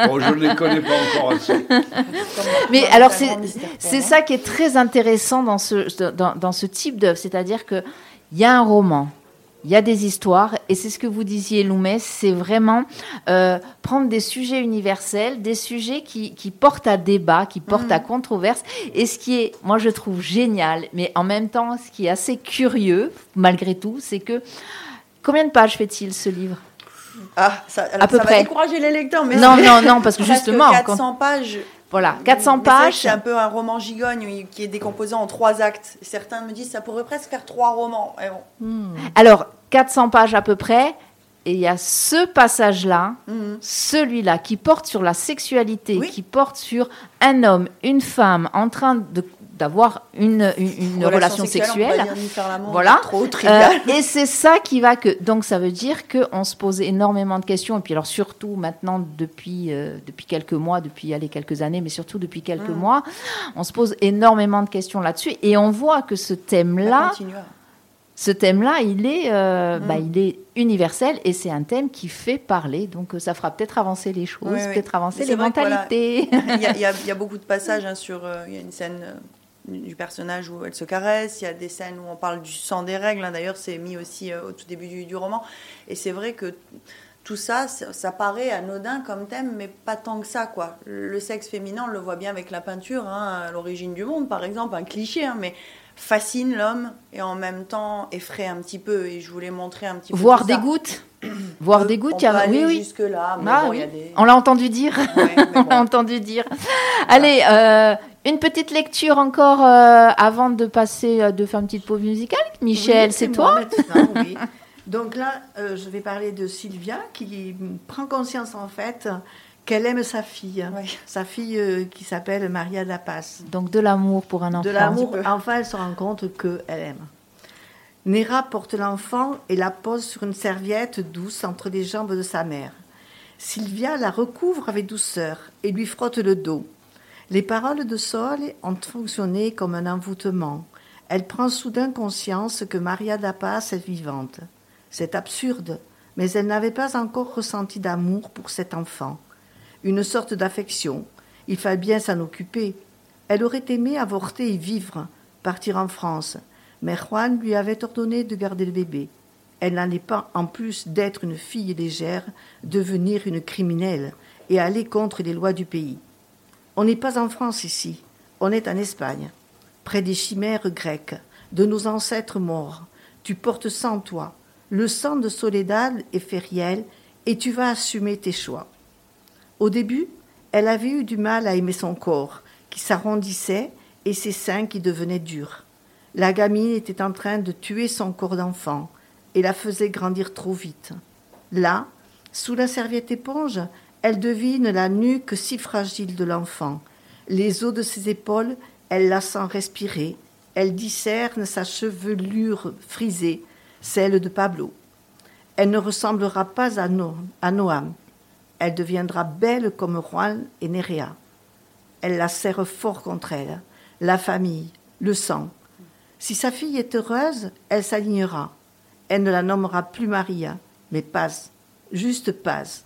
[SPEAKER 2] Bon, je ne les connais pas encore assez.
[SPEAKER 1] Mais alors, c'est ça qui est très intéressant dans ce, dans, dans ce type d'œuvre. C'est-à-dire qu'il y a un roman, il y a des histoires, et c'est ce que vous disiez, Loumès, c'est vraiment euh, prendre des sujets universels, des sujets qui, qui portent à débat, qui portent à controverse. Et ce qui est, moi, je trouve génial, mais en même temps, ce qui est assez curieux, malgré tout, c'est que combien de pages fait-il ce livre?
[SPEAKER 3] Ah, ça, alors,
[SPEAKER 1] À peu
[SPEAKER 3] ça
[SPEAKER 1] près.
[SPEAKER 3] va décourager les lecteurs, mais
[SPEAKER 1] Non, non, non, parce que justement,
[SPEAKER 3] 400 pages.
[SPEAKER 1] Voilà, 400
[SPEAKER 3] Mais c'est vrai que
[SPEAKER 1] pages.
[SPEAKER 3] C'est un peu un roman gigogne qui est décomposé en trois actes. Certains me disent ça pourrait presque faire trois romans. Et bon.
[SPEAKER 1] Alors, 400 pages à peu près, et il y a ce passage-là,
[SPEAKER 3] Mhm.
[SPEAKER 1] celui-là, qui porte sur la sexualité,
[SPEAKER 3] Oui.
[SPEAKER 1] qui porte sur un homme, une femme en train de d'avoir une, une, une relation,
[SPEAKER 3] on
[SPEAKER 1] sexuelle. Voilà.
[SPEAKER 3] trop.
[SPEAKER 1] Euh, et c'est ça qui va que. Donc ça veut dire qu'on se pose énormément de questions. Et puis alors surtout maintenant, depuis, euh, depuis quelques mois, depuis allez, quelques années, mais surtout depuis quelques
[SPEAKER 3] Mm.
[SPEAKER 1] mois, on se pose énormément de questions là-dessus. Et on voit que ce thème-là, ce thème-là, il est, euh,
[SPEAKER 3] Mm.
[SPEAKER 1] bah, il est universel et c'est un thème qui fait parler. Donc ça fera peut-être avancer les choses,
[SPEAKER 3] Oui, oui.
[SPEAKER 1] peut-être avancer les
[SPEAKER 3] voilà,
[SPEAKER 1] mentalités.
[SPEAKER 3] il, y a, il y beaucoup de passages hein, sur. euh, il y a une scène du personnage où elle se caresse. Il y a des scènes où on parle du sang des règles. hein. D'ailleurs, c'est mis aussi euh, au tout début du, roman. Et c'est vrai que tout ça, ça, paraît anodin comme thème, mais pas tant que ça, quoi. Le sexe féminin, on le voit bien avec la peinture, hein, l'origine du monde, par exemple, un cliché, hein, mais fascine l'homme et en même temps effraie un petit peu. Et je voulais montrer un petit peu.
[SPEAKER 1] Voir des
[SPEAKER 3] ça.
[SPEAKER 1] gouttes. Voir des gouttes.
[SPEAKER 3] on
[SPEAKER 1] il y a- Oui, oui.
[SPEAKER 3] jusque là, mais
[SPEAKER 1] Ah
[SPEAKER 3] bon, il y a des.
[SPEAKER 1] On l'a entendu dire.
[SPEAKER 3] Ouais,
[SPEAKER 1] On
[SPEAKER 3] bon.
[SPEAKER 1] l'a entendu dire. Allez, euh, une petite lecture encore euh, avant de passer, euh, de faire une petite pause musicale. Michel,
[SPEAKER 7] Oui,
[SPEAKER 1] c'est toi
[SPEAKER 7] maintenant, oui. Donc là, euh, je vais parler de Sylvia qui prend conscience en fait qu'elle aime sa fille. Sa fille euh, qui s'appelle Maria Dapas.
[SPEAKER 1] Donc de l'amour pour un enfant.
[SPEAKER 7] De l'amour, enfin elle se rend compte qu'elle aime. Néra porte l'enfant et la pose sur une serviette douce entre les jambes de sa mère. Sylvia la recouvre avec douceur et lui frotte le dos. Les paroles de Sol ont fonctionné comme un envoûtement. Elle prend soudain conscience que Maria Dapas est vivante. C'est absurde, mais elle n'avait pas encore ressenti d'amour pour cet enfant. Une sorte d'affection. Il fallait bien s'en occuper. Elle aurait aimé avorter et vivre, partir en France, mais Juan lui avait ordonné de garder le bébé. Elle n'allait pas, en plus d'être une fille légère, devenir une criminelle et aller contre les lois du pays. On n'est pas en France ici, on est en Espagne, près des chimères grecques, de nos ancêtres morts. Tu portes en toi, le sang de Soledad et Feriel, et tu vas assumer tes choix. Au début, elle avait eu du mal à aimer son corps, qui s'arrondissait, et ses seins qui devenaient durs. La gamine était en train de tuer son corps d'enfant et la faisait grandir trop vite. Là, sous la serviette éponge, elle devine la nuque si fragile de l'enfant. Les os de ses épaules, elle la sent respirer. Elle discerne sa chevelure frisée, celle de Pablo. Elle ne ressemblera pas à, à Noam. Elle deviendra belle comme Juan et Nerea. Elle la serre fort contre elle, la famille, le sang. Si sa fille est heureuse, elle s'alignera. Elle ne la nommera plus Maria, mais Paz, juste Paz.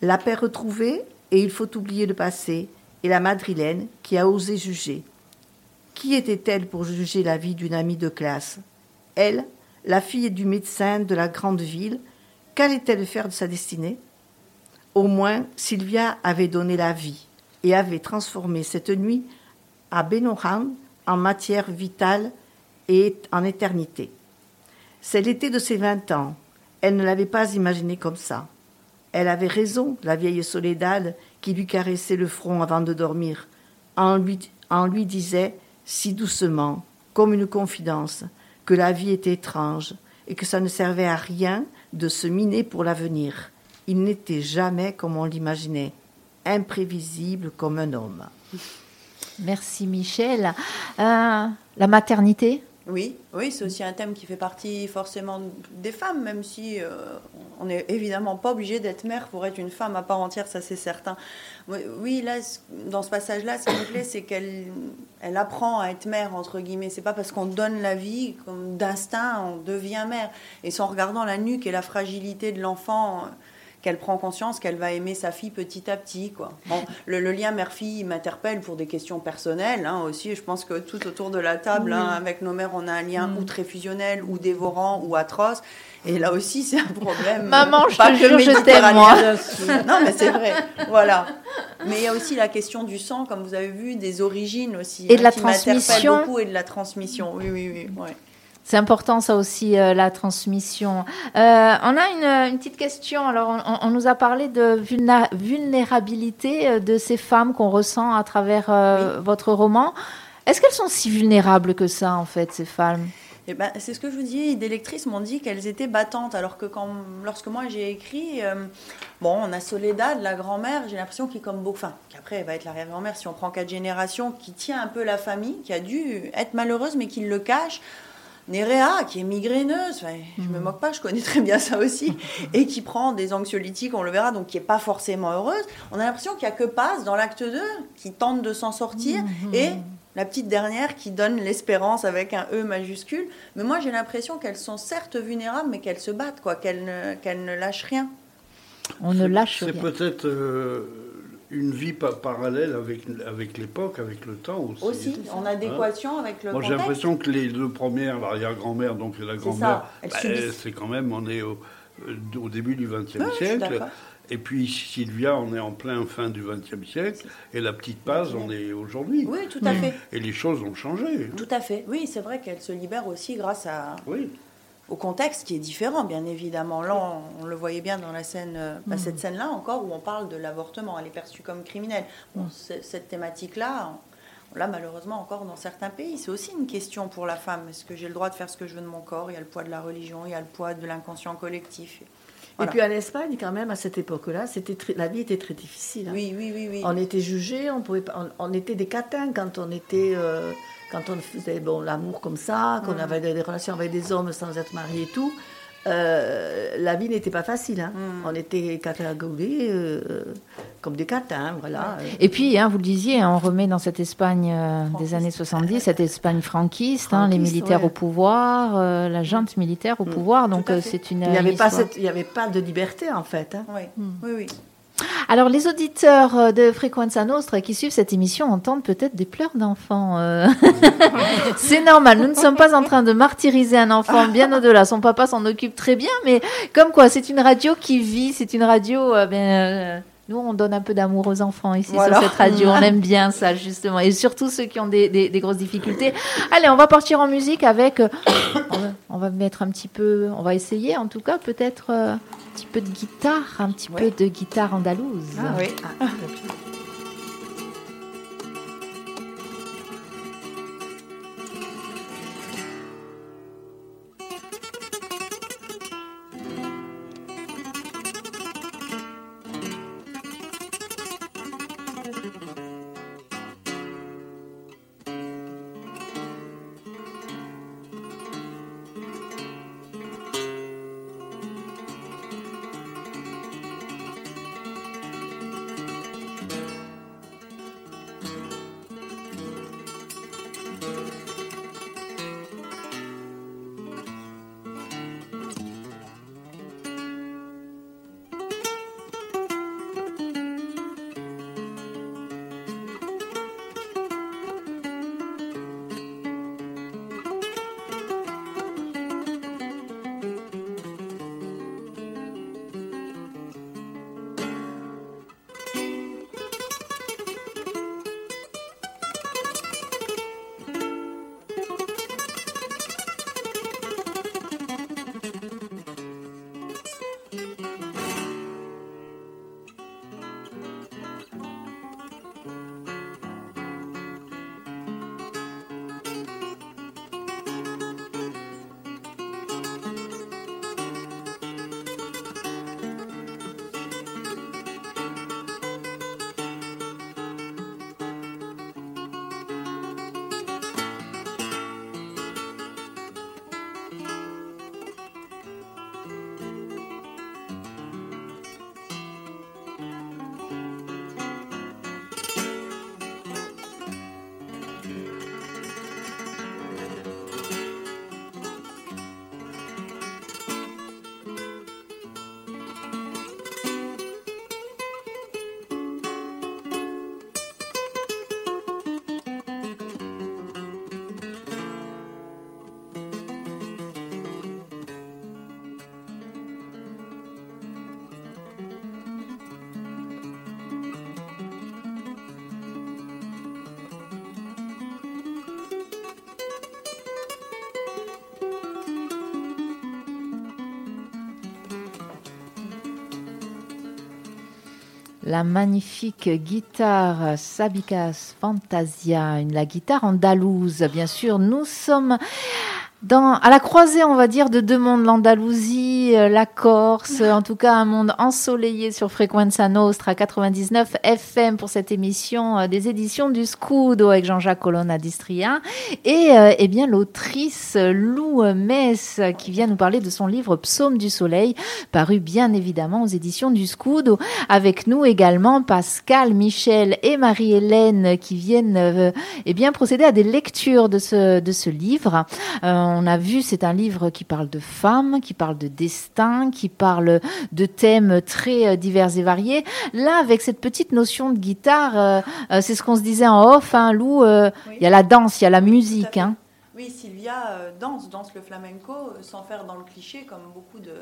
[SPEAKER 7] La paix retrouvée, et il faut oublier le passé, et la madrilène qui a osé juger. Qui était-elle pour juger la vie d'une amie de classe? Elle, la fille du médecin de la grande ville, qu'allait-elle faire de sa destinée? Au moins, Sylvia avait donné la vie et avait transformé cette nuit à Benoran en matière vitale et en éternité. C'est l'été de ses vingt ans. Elle ne l'avait pas imaginé comme ça. Elle avait raison, la vieille Soledad, qui lui caressait le front avant de dormir, en lui, en lui disait si doucement, comme une confidence, que la vie était étrange et que ça ne servait à rien de se miner pour l'avenir. Il n'était jamais comme on l'imaginait, imprévisible comme un homme.
[SPEAKER 1] Merci Michel. Euh, la maternité?
[SPEAKER 3] Oui, oui, c'est aussi un thème qui fait partie forcément des femmes, même si euh, on n'est évidemment pas obligé d'être mère pour être une femme à part entière, ça c'est certain. Oui, là, dans ce passage-là, ce qui me plaît, c'est qu'elle elle apprend à être mère, entre guillemets. C'est pas parce qu'on donne la vie, comme d'instinct, on devient mère. Et c'est en regardant la nuque et la fragilité de l'enfant euh, qu'elle prend conscience qu'elle va aimer sa fille petit à petit. Quoi. Bon, le, le lien mère-fille m'interpelle pour des questions personnelles hein, aussi. Je pense que tout autour de la table, hein, avec nos mères, on a un lien ou très fusionnel, ou dévorant, ou atroce. Et là aussi, c'est un problème.
[SPEAKER 1] Maman,
[SPEAKER 3] euh,
[SPEAKER 1] je
[SPEAKER 3] pas
[SPEAKER 1] te
[SPEAKER 3] que
[SPEAKER 1] jure, je t'aime, moi.
[SPEAKER 3] Non, mais c'est vrai. Voilà. Mais il y a aussi la question du sang, comme vous avez vu, des origines aussi.
[SPEAKER 1] Et de la
[SPEAKER 3] qui m'interpelle
[SPEAKER 1] transmission.
[SPEAKER 3] beaucoup, et de la transmission. Oui, oui, oui. ouais.
[SPEAKER 1] C'est important ça aussi, euh, la transmission. Euh, on a une, une petite question. Alors, on, on nous a parlé de vulna- vulnérabilité euh, de ces femmes qu'on ressent à travers euh, votre roman. Est-ce qu'elles sont si vulnérables que ça, en fait, ces femmes?
[SPEAKER 3] Eh ben, c'est ce que je vous dis. Des lectrices m'ont dit qu'elles étaient battantes, alors que quand, lorsque moi j'ai écrit, euh, bon, on a Soledad, la grand-mère, j'ai l'impression qu'il comme beau, enfin, qu'après elle va être l'arrière-grand-mère si on prend quatre générations, qui tient un peu la famille, qui a dû être malheureuse mais qui le cache. Nerea, qui est migraineuse, enfin, je me moque pas, je connais très bien ça aussi, et qui prend des anxiolytiques, on le verra, donc qui est pas forcément heureuse. On a l'impression qu'il y a que Paz dans l'acte 2 qui tente de s'en sortir, et la petite dernière qui donne l'espérance avec un E majuscule. Mais moi, j'ai l'impression qu'elles sont certes vulnérables, mais qu'elles se battent, quoi, qu'elles ne, qu'elles ne lâchent rien.
[SPEAKER 1] On ne lâche
[SPEAKER 2] C'est
[SPEAKER 1] rien.
[SPEAKER 2] peut-être euh, une vie pa- parallèle avec, avec l'époque, avec le temps aussi.
[SPEAKER 3] Aussi, en adéquation avec le
[SPEAKER 2] Moi, j'ai l'impression que les deux premières, l'arrière-grand-mère, donc et la grand-mère, bah, c'est quand même, on est au, euh, au début du XXe
[SPEAKER 3] suis
[SPEAKER 2] siècle. Et puis Sylvia, on est en plein fin du XXe siècle. Et la petite Paz, on est aujourd'hui.
[SPEAKER 3] Oui, tout à fait.
[SPEAKER 2] Et les choses ont changé.
[SPEAKER 3] Tout à fait. Oui, c'est vrai qu'elle se libère aussi grâce à,
[SPEAKER 2] Oui.
[SPEAKER 3] Au contexte qui est différent, bien évidemment. Là, on, on le voyait bien dans la scène, euh, bah, cette scène-là encore, où on parle de l'avortement. Elle est perçue comme criminelle. Bon, c'est- cette thématique-là, là, malheureusement, encore dans certains pays, c'est aussi une question pour la femme. Est-ce que j'ai le droit de faire ce que je veux de mon corps? Il y a le poids de la religion, il y a le poids de l'inconscient collectif. Voilà.
[SPEAKER 7] Et puis en Espagne, quand même, à cette époque-là, c'était très- la vie était très difficile. hein.
[SPEAKER 3] Oui, oui, oui, oui.
[SPEAKER 7] On était jugés, on, pouvait pas- on, on était des catins quand on était, euh, quand on faisait bon l'amour comme ça,
[SPEAKER 3] Mm.
[SPEAKER 7] qu'on avait des, relations avec des hommes sans être mariés et tout. Euh, la vie n'était pas facile. hein.
[SPEAKER 3] Mm.
[SPEAKER 7] On était catégorisés euh, comme des catins, voilà.
[SPEAKER 1] Et puis, hein, vous le disiez, hein, on remet dans cette Espagne euh, des années 70, cette Espagne franquiste, hein, les militaires
[SPEAKER 7] ouais.
[SPEAKER 1] au pouvoir, euh, la junte militaire au pouvoir. Donc, euh, c'est une.
[SPEAKER 7] Il n'y avait, pas avait de liberté en fait. hein.
[SPEAKER 3] Oui, oui, oui.
[SPEAKER 1] Alors, les auditeurs euh, de Frequenza Nostra qui suivent cette émission entendent peut-être des pleurs d'enfants. euh. C'est normal, nous ne sommes pas en train de martyriser un enfant, bien au-delà. Son papa s'en occupe très bien, mais comme quoi, c'est une radio qui vit, c'est une radio. euh, ben, nous, on donne un peu d'amour aux enfants ici
[SPEAKER 3] Voilà.
[SPEAKER 1] sur cette radio. On aime bien ça, justement. Et surtout ceux qui ont des, des- des grosses difficultés. Allez, on va partir en musique avec. euh, on, va, on va mettre un petit peu. On va essayer, en tout cas, peut-être euh, un petit peu de guitare, un petit
[SPEAKER 3] Ouais.
[SPEAKER 1] peu de guitare andalouse.
[SPEAKER 3] Ah oui.
[SPEAKER 1] La magnifique guitare Sabicas Fantasia, la guitare andalouse, bien sûr. Nous sommes à la croisée, on va dire, de deux mondes, l'Andalousie, euh, la Corse, en tout cas un monde ensoleillé sur Frequenza Nostra 99 FM pour cette émission euh, des éditions du Scudo avec Jean-Jacques Colonna d'Istria et euh, eh bien l'autrice Lou Mess qui vient nous parler de son livre Psaume du Soleil, paru bien évidemment aux éditions du Scudo. Avec nous également Pascal, Michel et Marie-Hélène qui viennent euh, eh bien procéder à des lectures de ce, de ce livre. On a vu, c'est un livre qui parle de femmes, qui parle de qui parle de thèmes très euh, divers et variés. Là, avec cette petite notion de guitare, euh, euh, c'est ce qu'on se disait en off, hein, Lou, il
[SPEAKER 3] Oui.
[SPEAKER 1] y a la danse, il y a la musique. Hein.
[SPEAKER 3] Oui, Sylvia euh, danse, danse le flamenco euh, sans faire dans le cliché comme beaucoup de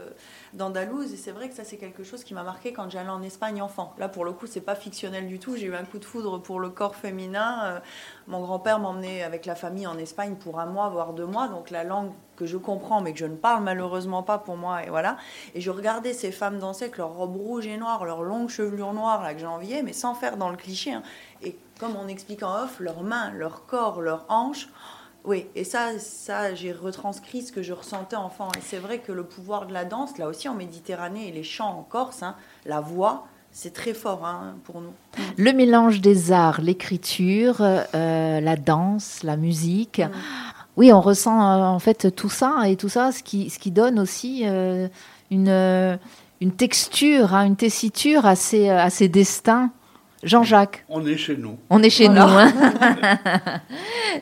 [SPEAKER 3] d'Andalouse. Et c'est vrai que ça, c'est quelque chose qui m'a marqué quand j'allais en Espagne enfant. Là, pour le coup, c'est pas fictionnel du tout. J'ai eu un coup de foudre pour le corps féminin. Euh, mon grand-père m'emmenait avec la famille en Espagne pour un mois, voire deux mois. Donc la langue que je comprends, mais que je ne parle malheureusement pas pour moi. Et voilà. Et je regardais ces femmes danser avec leurs robes rouges et noires, leurs longues chevelures noires, là, que j'enviais, mais sans faire dans le cliché. hein. Et comme on explique en off, leurs mains, leur corps, leurs hanches. Oui, et ça, ça j'ai retranscrit ce que je ressentais enfant. Et c'est vrai que le pouvoir de la danse, là aussi en Méditerranée et les chants en Corse, hein, la voix, c'est très fort hein, pour nous.
[SPEAKER 1] Le mélange des arts, l'écriture, euh, la danse, la musique.
[SPEAKER 3] Mm.
[SPEAKER 1] Oui, on ressent euh, en fait tout ça et tout ça, ce qui, ce qui donne aussi euh, une, une texture, hein, une tessiture à ces, à ces destins. Jean-Jacques,
[SPEAKER 2] On est chez nous.
[SPEAKER 1] on est chez
[SPEAKER 3] Voilà.
[SPEAKER 1] nous. Hein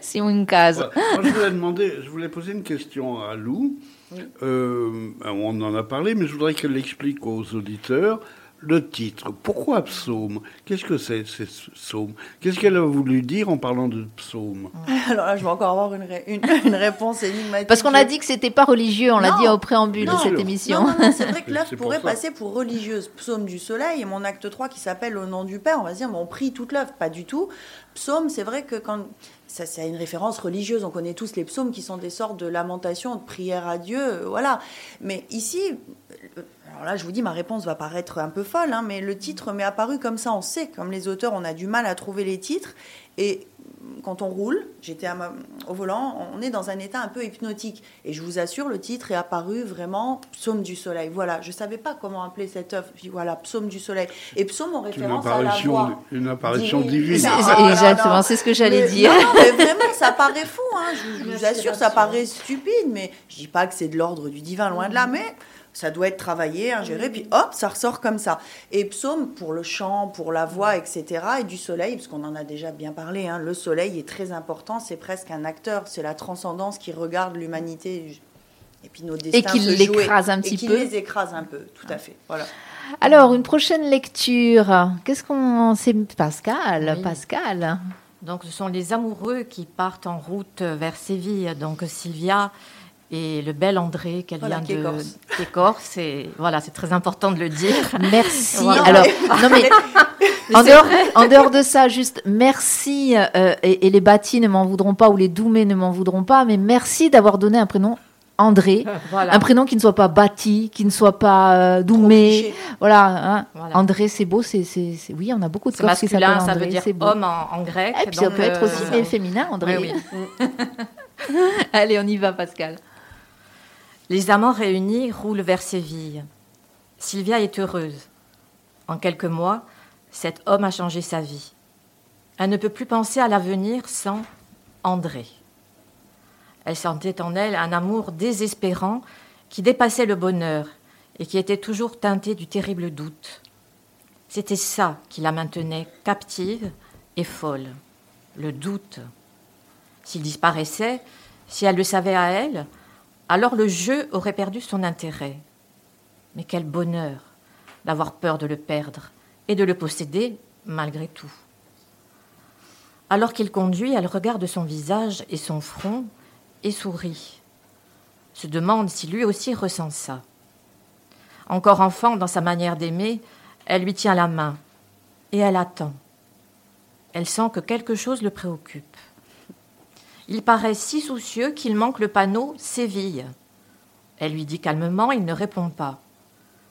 [SPEAKER 1] si on case.
[SPEAKER 2] Ouais. Moi, je voulais demander, je voulais poser une question à Lou.
[SPEAKER 3] Oui.
[SPEAKER 2] Euh, on en a parlé, mais je voudrais qu'elle l'explique aux auditeurs. Le titre, pourquoi psaume? Qu'est-ce que c'est, ces psaumes? Qu'est-ce qu'elle a voulu dire en parlant de psaume?
[SPEAKER 3] Alors là, je vais encore avoir une, ré- une, une réponse énigmatique.
[SPEAKER 1] Parce qu'on a dit que c'était pas religieux, on l'a dit au préambule de
[SPEAKER 3] Non.
[SPEAKER 1] cette
[SPEAKER 2] Non,
[SPEAKER 1] émission.
[SPEAKER 3] Non, non, non, c'est vrai que l'œuvre
[SPEAKER 2] pour
[SPEAKER 3] pourrait
[SPEAKER 2] ça.
[SPEAKER 3] passer pour religieuse. Psaume du soleil et mon acte 3 qui s'appelle Au nom du Père, on va se dire, mais on prie toute l'œuvre. Pas du tout. Psaume, c'est vrai que quand. Ça, c'est une référence religieuse. On connaît tous les psaumes qui sont des sortes de lamentations, de prières à Dieu. euh, voilà. Mais ici. Alors là, je vous dis, ma réponse va paraître un peu folle, hein, mais le titre m'est apparu comme ça. On sait, comme les auteurs, on a du mal à trouver les titres. Et quand on roule, j'étais au volant, on est dans un état un peu hypnotique. Et je vous assure, le titre est apparu vraiment Psaume du soleil. Voilà, je ne savais pas comment appeler cette œuvre. Puis voilà, Psaume du soleil. Et psaume en
[SPEAKER 2] Une
[SPEAKER 3] référence à la voix.
[SPEAKER 2] une apparition
[SPEAKER 3] divine. Non,
[SPEAKER 1] exactement, c'est ce que j'allais dire.
[SPEAKER 3] Non, mais vraiment, ça paraît fou. Hein. Je, je vous assure, ça paraît stupide, mais je dis pas que c'est de l'ordre du divin, loin de là, mais ça doit être travaillé, ingéré, puis hop, ça ressort comme ça. Et psaume pour le chant, pour la voix, etc. Et du soleil, parce qu'on en a déjà bien parlé, hein, le soleil est très important, c'est presque un acteur, c'est la transcendance qui regarde l'humanité et puis nos destins
[SPEAKER 1] qui
[SPEAKER 3] se jouer.
[SPEAKER 1] l'écrase un
[SPEAKER 3] Et
[SPEAKER 1] petit
[SPEAKER 3] qui
[SPEAKER 1] peu.
[SPEAKER 3] les écrase un peu, tout à fait. Voilà.
[SPEAKER 1] Alors, une prochaine lecture. Qu'est-ce qu'on. C'est Pascal?
[SPEAKER 4] Oui.
[SPEAKER 1] Pascal.
[SPEAKER 4] Donc, ce sont les amoureux qui partent en route vers Séville. Donc, Sylvia et le bel André qu'elle
[SPEAKER 3] Voilà,
[SPEAKER 4] vient
[SPEAKER 3] qui
[SPEAKER 4] de
[SPEAKER 3] corse.
[SPEAKER 4] qui est corse. Et voilà, c'est très important de le dire.
[SPEAKER 1] Merci.
[SPEAKER 4] Voilà.
[SPEAKER 1] Alors, non mais. En dehors, en dehors de ça, juste merci, euh, et, et les bâtis ne m'en voudront pas, ou les doumés ne m'en voudront pas, mais merci d'avoir donné un prénom André,
[SPEAKER 4] Voilà.
[SPEAKER 1] un prénom qui ne soit pas bâti, qui ne soit pas euh, doumé. Voilà, hein.
[SPEAKER 4] Voilà.
[SPEAKER 1] André, c'est beau, c'est, c'est, c'est- oui, on a beaucoup de Corses qui s'appellent
[SPEAKER 4] masculin, ça
[SPEAKER 1] André,
[SPEAKER 4] veut dire
[SPEAKER 1] c'est beau.
[SPEAKER 4] homme en, en grec.
[SPEAKER 1] Et puis ça peut être aussi
[SPEAKER 4] euh,
[SPEAKER 1] féminin, André.
[SPEAKER 4] oui, oui.
[SPEAKER 1] Allez, on y va, Pascal.
[SPEAKER 4] Les amants réunis roulent vers Séville. Sylvia est heureuse. En quelques mois, cet homme a changé sa vie. Elle ne peut plus penser à l'avenir sans André. Elle sentait en elle un amour désespérant qui dépassait le bonheur et qui était toujours teinté du terrible doute. C'était ça qui la maintenait captive et folle, le doute. S'il disparaissait, si elle le savait à elle, alors le jeu aurait perdu son intérêt. Mais quel bonheur d'avoir peur de le perdre et de le posséder malgré tout. Alors qu'il conduit, elle regarde son visage et son front et sourit. Se demande si lui aussi ressent ça. Encore enfant dans sa manière d'aimer, elle lui tient la main et elle attend. Elle sent que quelque chose le préoccupe. Il paraît si soucieux qu'il manque le panneau Séville. Elle lui dit calmement, il ne répond pas.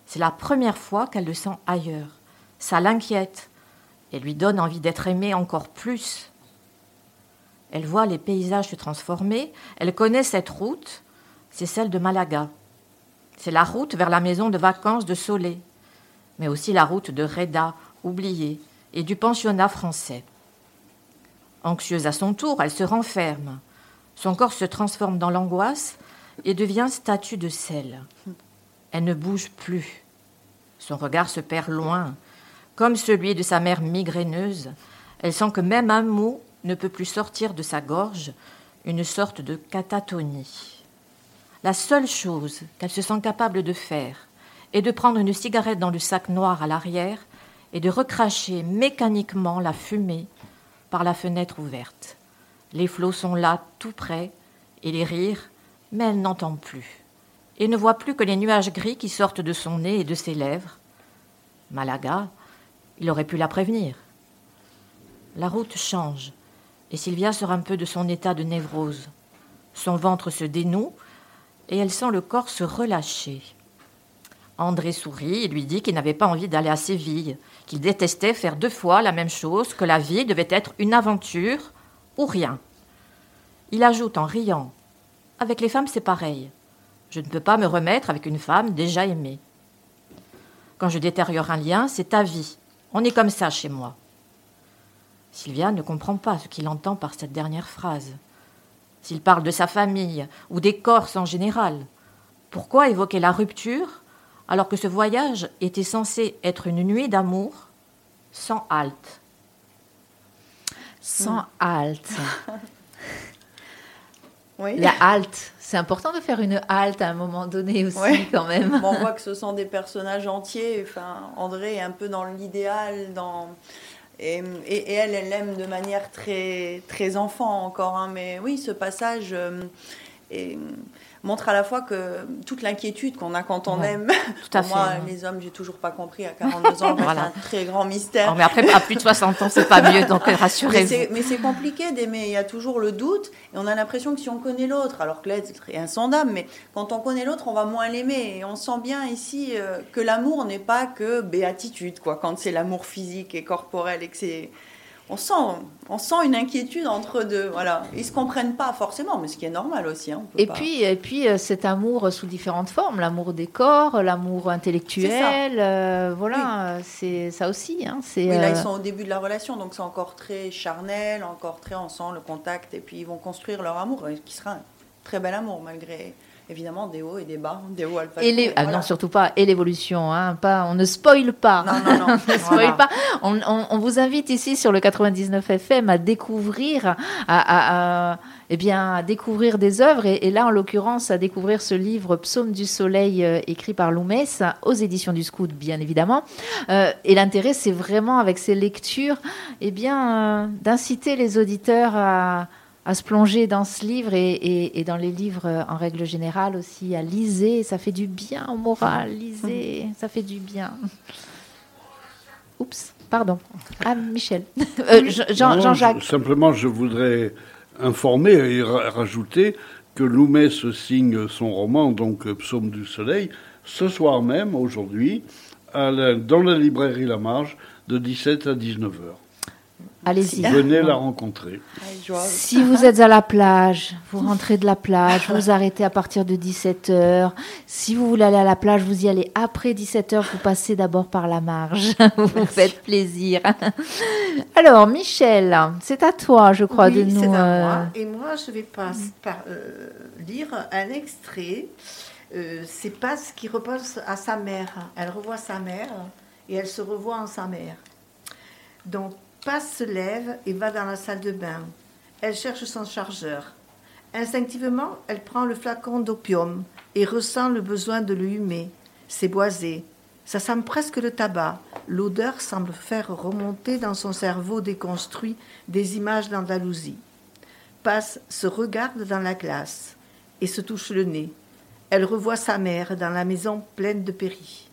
[SPEAKER 4] C'est la première fois qu'elle le sent ailleurs. Ça l'inquiète et lui donne envie d'être aimée encore plus. Elle voit les paysages se transformer, elle connaît cette route, c'est celle de Malaga. C'est la route vers la maison de vacances de Solé, mais aussi la route de Reda, oubliée, et du pensionnat français. Anxieuse à son tour, elle se renferme. Son corps se transforme dans l'angoisse et devient statue de sel. Elle ne bouge plus. Son regard se perd loin, comme celui de sa mère migraineuse. Elle sent que même un mot ne peut plus sortir de sa gorge, une sorte de catatonie. La seule chose qu'elle se sent capable de faire est de prendre une cigarette dans le sac noir à l'arrière et de recracher mécaniquement la fumée par la fenêtre ouverte. Les flots sont là, tout près, et les rires, mais elle n'entend plus, et ne voit plus que les nuages gris qui sortent de son nez et de ses lèvres. Malaga, il aurait pu la prévenir. La route change, et Sylvia sort un peu de son état de névrose. Son ventre se dénoue, et elle sent le corps se relâcher. André sourit et lui dit qu'il n'avait pas envie d'aller à Séville, qu'il détestait faire deux fois la même chose, que la vie devait être une aventure ou rien. Il ajoute en riant Avec les femmes, c'est pareil. Je ne peux pas me remettre avec une femme déjà aimée. Quand je détériore un lien, c'est ta vie. On est comme ça chez moi. Sylvia ne comprend pas ce qu'il entend par cette dernière phrase. S'il parle de sa famille ou des Corses en général, pourquoi évoquer la rupture alors que ce voyage était censé être une nuit d'amour sans halte?
[SPEAKER 1] Sans halte.
[SPEAKER 3] Oui.
[SPEAKER 1] La halte. C'est important de faire une halte à un moment donné aussi,
[SPEAKER 3] Ouais.
[SPEAKER 1] quand même.
[SPEAKER 3] Bon, on voit que ce sont des personnages entiers. Enfin, André est un peu dans l'idéal, dans et, et- et elle, elle l'aime de manière très très enfant encore. hein. Mais oui, ce passage euh, est- montre à la fois que toute l'inquiétude qu'on a quand on
[SPEAKER 4] Ouais,
[SPEAKER 3] aime.
[SPEAKER 4] Tout à fait.
[SPEAKER 3] moi, les hommes, j'ai toujours pas compris à 42 ans.
[SPEAKER 4] Voilà.
[SPEAKER 3] C'est un très grand mystère.
[SPEAKER 4] Oh, mais après, à plus de 60 ans, c'est pas mieux, donc euh, rassurez-vous.
[SPEAKER 3] mais c'est compliqué d'aimer, il y a toujours le doute, et on a l'impression que si on connaît l'autre, alors que l'être est insondable, mais quand on connaît l'autre, on va moins l'aimer. Et on sent bien ici euh, que l'amour n'est pas que béatitude, quoi, quand c'est l'amour physique et corporel, et que c'est... On sent, on sent une inquiétude entre deux, voilà. Ils se comprennent pas forcément, mais ce qui est normal aussi. hein, on peut
[SPEAKER 1] Et
[SPEAKER 3] pas-
[SPEAKER 1] puis, et puis euh, cet amour sous différentes formes, l'amour des corps, l'amour intellectuel, euh, voilà, c'est ça aussi. Hein, c'est,
[SPEAKER 3] Oui, là,
[SPEAKER 1] euh,
[SPEAKER 3] ils sont au début de la relation, donc c'est encore très charnel, encore très on sent le contact, et puis ils vont construire leur amour, qui sera un très bel amour, malgré évidemment des hauts et des bas, des hauts alpha.
[SPEAKER 1] et les- ah non, surtout pas, et l'évolution, hein, pas, on ne spoile pas.
[SPEAKER 3] Non, non, non.
[SPEAKER 1] on ne
[SPEAKER 4] Voilà.
[SPEAKER 1] pas. On, on- on vous invite ici sur le 99 FM à découvrir, à, à- à- eh bien, à découvrir des œuvres, et, et là, en l'occurrence, à découvrir ce livre Psaume du Soleil, euh, écrit par Loumès, aux éditions du Scout, bien évidemment. Euh, et l'intérêt, c'est vraiment, avec ces lectures, eh bien, euh, d'inciter les auditeurs à, à se plonger dans ce livre et, et- et dans les livres euh, en règle générale aussi, à liser. Ça fait du bien au moral, liser, ça fait du bien. Oups, pardon. Ah, Michel. Euh, Jean-Jacques.
[SPEAKER 2] je- simplement, je voudrais informer et ra- rajouter que Loumès signe son roman, donc euh, Psaume du Soleil, ce soir même, aujourd'hui, dans la librairie La Marge, de 17 à 19 heures.
[SPEAKER 1] Allez-y.
[SPEAKER 2] Venez la rencontrer.
[SPEAKER 1] Si vous êtes à la plage, vous rentrez de la plage, vous arrêtez à partir de 17h. Si vous voulez aller à la plage, vous y allez après 17h, vous passez d'abord par la marge. Vous vous faites plaisir. Alors, Michel, c'est à toi, je crois,
[SPEAKER 7] oui,
[SPEAKER 1] de nous...
[SPEAKER 7] c'est à
[SPEAKER 1] euh,
[SPEAKER 7] moi. Et moi, je vais pas par- euh, lire un extrait. Euh, c'est pas ce qui repose à sa mère. Elle revoit sa mère et elle se revoit en sa mère. Donc, Paz se lève et va dans la salle de bain. Elle cherche son chargeur. Instinctivement, elle prend le flacon d'opium et ressent le besoin de le humer. C'est boisé. Ça sent presque le tabac. L'odeur semble faire remonter dans son cerveau déconstruit des images d'Andalousie. Passe se regarde dans la glace et se touche le nez. Elle revoit sa mère dans la maison pleine de péris.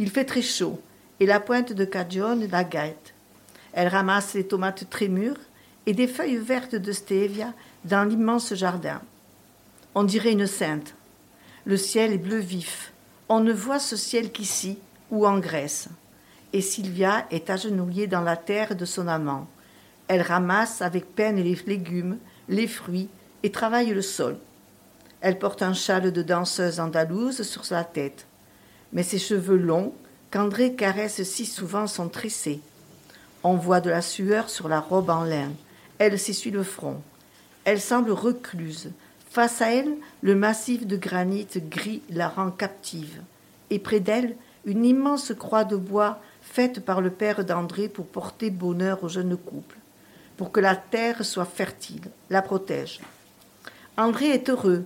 [SPEAKER 7] Il fait très chaud et la pointe de cagione la guette. Elle ramasse les tomates très mûres et des feuilles vertes de stevia dans l'immense jardin. On dirait une sainte. Le ciel est bleu vif. On ne voit ce ciel qu'ici ou en Grèce. Et Sylvia est agenouillée dans la terre de son amant. Elle ramasse avec peine les légumes, les fruits et travaille le sol. Elle porte un châle de danseuse andalouse sur sa tête. Mais ses cheveux longs, qu'André caresse si souvent, sont tressés. On voit de la sueur sur la robe en lin. Elle s'essuie le front. Elle semble recluse. Face à elle, le massif de granit gris la rend captive. Et près d'elle, une immense croix de bois faite par le père d'André pour porter bonheur au jeune couple, pour que la terre soit fertile, la protège. André est heureux,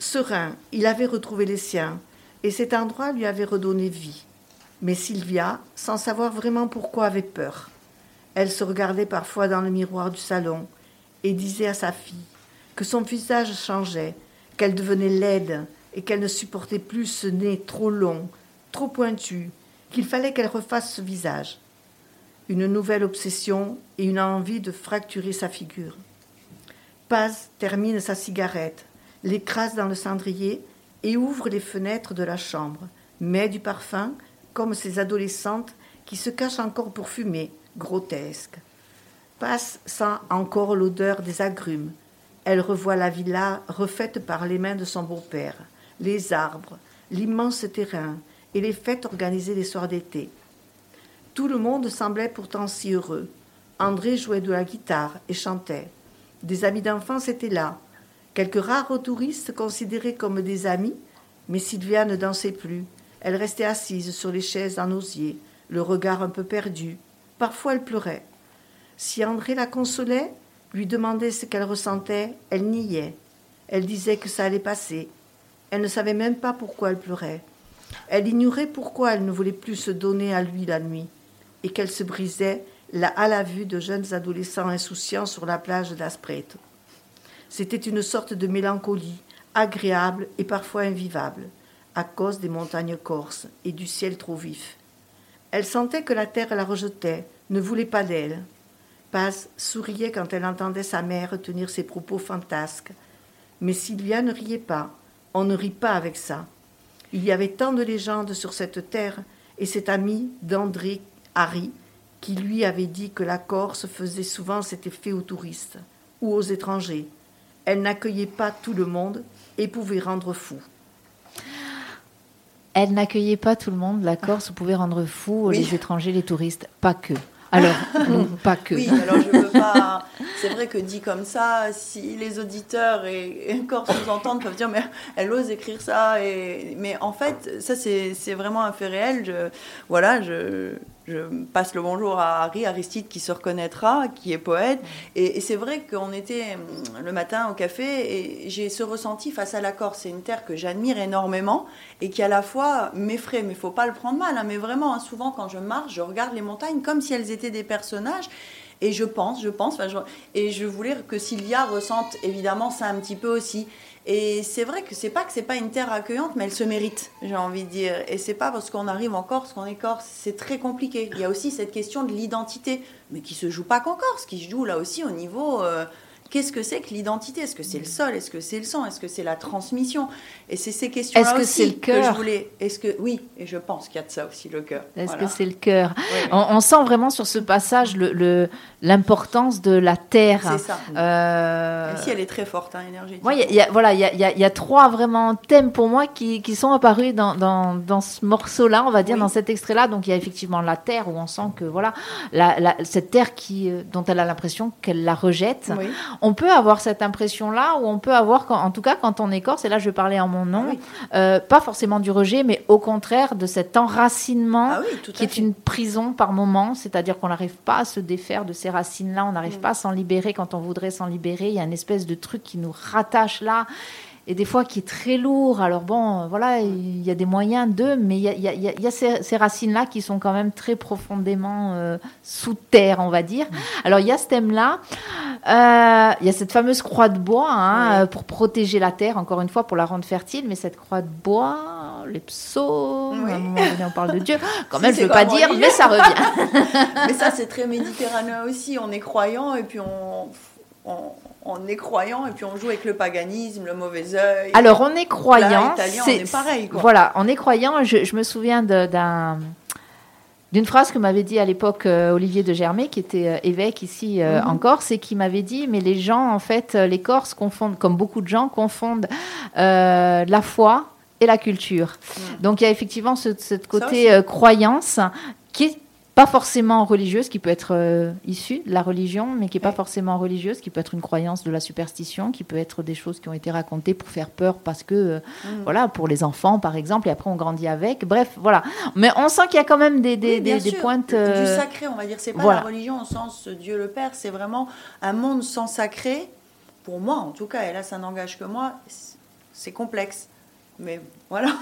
[SPEAKER 7] serein, il avait retrouvé les siens, et cet endroit lui avait redonné vie. Mais Sylvia, sans savoir vraiment pourquoi, avait peur. Elle se regardait parfois dans le miroir du salon et disait à sa fille que son visage changeait, qu'elle devenait laide et qu'elle ne supportait plus ce nez trop long, trop pointu, qu'il fallait qu'elle refasse ce visage. Une nouvelle obsession et une envie de fracturer sa figure. Paz termine sa cigarette, l'écrase dans le cendrier et ouvre les fenêtres de la chambre, met du parfum comme ces adolescentes qui se cachent encore pour fumer, grotesques. Paz sent encore l'odeur des agrumes. Elle revoit la villa refaite par les mains de son beau-père, les arbres, l'immense terrain et les fêtes organisées les soirs d'été. Tout le monde semblait pourtant si heureux. André jouait de la guitare et chantait. Des amis d'enfance étaient là. Quelques rares touristes considérés comme des amis, mais Sylvia ne dansait plus. Elle restait assise sur les chaises en osier, le regard un peu perdu. Parfois elle pleurait. Si André la consolait, lui demandait ce qu'elle ressentait, elle niait. Elle disait que ça allait passer. Elle ne savait même pas pourquoi elle pleurait. Elle ignorait pourquoi elle ne voulait plus se donner à lui la nuit et qu'elle se brisait à la vue de jeunes adolescents insouciants sur la plage d'Aspreto. C'était une sorte de mélancolie, agréable et parfois invivable, à cause des montagnes corses et du ciel trop vif. Elle sentait que la terre la rejetait, ne voulait pas d'elle. Paz souriait quand elle entendait sa mère tenir ses propos fantasques. Mais Sylvia ne riait pas. On ne rit pas avec ça. Il y avait tant de légendes sur cette terre, et cet ami d'André, Harry, qui lui avait dit que la Corse faisait souvent cet effet aux touristes ou aux étrangers. Elle n'accueillait pas tout le monde et pouvait rendre fou.
[SPEAKER 1] Elle n'accueillait pas tout le monde, la Corse pouvait rendre fou
[SPEAKER 3] Oui.
[SPEAKER 1] les étrangers, les touristes, pas que. Alors, non, pas que.
[SPEAKER 3] Oui, alors je veux pas. C'est vrai que dit comme ça, si les auditeurs et, encore nous entendent peuvent dire mais elle ose écrire ça et mais en fait ça c'est c'est vraiment un fait réel. Je, voilà, je, je passe le bonjour à Harry Aristide qui se reconnaîtra, qui est poète et, c'est vrai qu'on était hum, le matin au café et j'ai ce ressenti face à la Corse. C'est une terre que j'admire énormément et qui à la fois m'effraie, mais faut pas le prendre mal. hein, mais vraiment, hein, souvent quand je marche, je regarde les montagnes comme si elles étaient des personnages. Et je pense, je pense, et je voulais que Sylvia ressente évidemment ça un petit peu aussi. Et c'est vrai que c'est pas que c'est pas une terre accueillante, mais elle se mérite, j'ai envie de dire. Et c'est pas parce qu'on arrive en Corse qu'on est Corse, c'est très compliqué. Il y a aussi cette question de l'identité, mais qui se joue pas qu'en Corse, qui se joue là aussi au niveau. euh, Qu'est-ce que c'est que l'identité? Est-ce que c'est le sol? Est-ce que c'est le sang? Est-ce que c'est la transmission? Et c'est ces questions-là
[SPEAKER 1] que
[SPEAKER 3] aussi
[SPEAKER 1] le cœur
[SPEAKER 3] je voulais. Est-ce que oui Et je pense qu'il y a de ça aussi le cœur.
[SPEAKER 1] Est-ce
[SPEAKER 3] Voilà.
[SPEAKER 1] que c'est le cœur?
[SPEAKER 3] Oui, oui.
[SPEAKER 1] on, on sent vraiment sur ce passage le- le- l'importance de la terre.
[SPEAKER 3] C'est ça.
[SPEAKER 1] Euh,
[SPEAKER 3] si elle est très forte, hein, énergétique.
[SPEAKER 1] Moi, il y a- voilà, il y a, il y a- il y a trois vraiment thèmes pour moi qui, qui sont apparus dans, dans, dans ce morceau-là, on va dire,
[SPEAKER 3] Oui.
[SPEAKER 1] dans cet extrait-là. Donc, il y a effectivement la terre où on sent que voilà, la, la- cette terre qui, euh, dont elle a l'impression qu'elle la rejette. On peut avoir cette impression-là, ou on peut avoir, quand- en tout cas, quand on est corse, et là, je vais parler en mon nom,
[SPEAKER 3] Ah oui.
[SPEAKER 1] euh, pas forcément du rejet, mais au contraire de cet enracinement
[SPEAKER 3] Ah oui,
[SPEAKER 1] qui est
[SPEAKER 3] fait.
[SPEAKER 1] une prison par moment, c'est-à-dire qu'on n'arrive pas à se défaire de ces racines-là, on n'arrive
[SPEAKER 3] Mm.
[SPEAKER 1] pas à s'en libérer quand on voudrait s'en libérer. Il y a une espèce de truc qui nous rattache là. Et des fois qui est très lourd. Alors bon, voilà, il y a des moyens d'eux, mais il y a, y y ces, ces racines-là qui sont quand même très profondément euh, sous terre, on va dire. Alors il y a ce thème-là. Euh, il y a cette fameuse croix de bois hein,
[SPEAKER 3] Ouais.
[SPEAKER 1] euh, pour protéger la terre, encore une fois, pour la rendre fertile. Mais cette croix de bois, les psaumes,
[SPEAKER 3] Oui.
[SPEAKER 1] à un moment donné, on parle de Dieu. Quand
[SPEAKER 3] Si,
[SPEAKER 1] même, je ne veux pas dire,
[SPEAKER 3] religieux.
[SPEAKER 1] mais ça revient.
[SPEAKER 3] Mais ça, c'est très méditerranéen aussi. On est croyant et puis on, on, on est croyant et puis on joue avec le paganisme, le mauvais œil.
[SPEAKER 1] Alors, on est croyant. C'est-
[SPEAKER 3] est pareil, quoi.
[SPEAKER 1] Voilà, on est croyant. Je, je me souviens d'un. D'une phrase que m'avait dit à l'époque euh, Olivier de Germay, qui était euh, évêque ici euh,
[SPEAKER 3] Mhm.
[SPEAKER 1] en Corse, et qui m'avait dit Mais les gens, en fait, les Corses confondent, comme beaucoup de gens, confondent la foi et la culture.
[SPEAKER 3] Mhm.
[SPEAKER 1] Donc il y a effectivement ce, ce côté croyance qui est pas forcément religieuse, qui peut être euh, issue de la religion, mais qui est pas forcément religieuse, qui peut être une croyance de la superstition, qui peut être des choses qui ont été racontées pour faire peur parce que euh,
[SPEAKER 3] Mm.
[SPEAKER 1] voilà, pour les enfants par exemple, et après on grandit avec. Bref, voilà. Mais on sent qu'il y a quand même des, des,
[SPEAKER 3] Oui,
[SPEAKER 1] des- pointes.
[SPEAKER 3] Du
[SPEAKER 1] euh,
[SPEAKER 3] sacré, on va dire. C'est pas
[SPEAKER 1] voilà.
[SPEAKER 3] la religion au sens Dieu le Père, c'est vraiment un monde sans sacré. Pour moi, en tout cas, et là, ça n'engage que moi, c'est complexe. Mais voilà.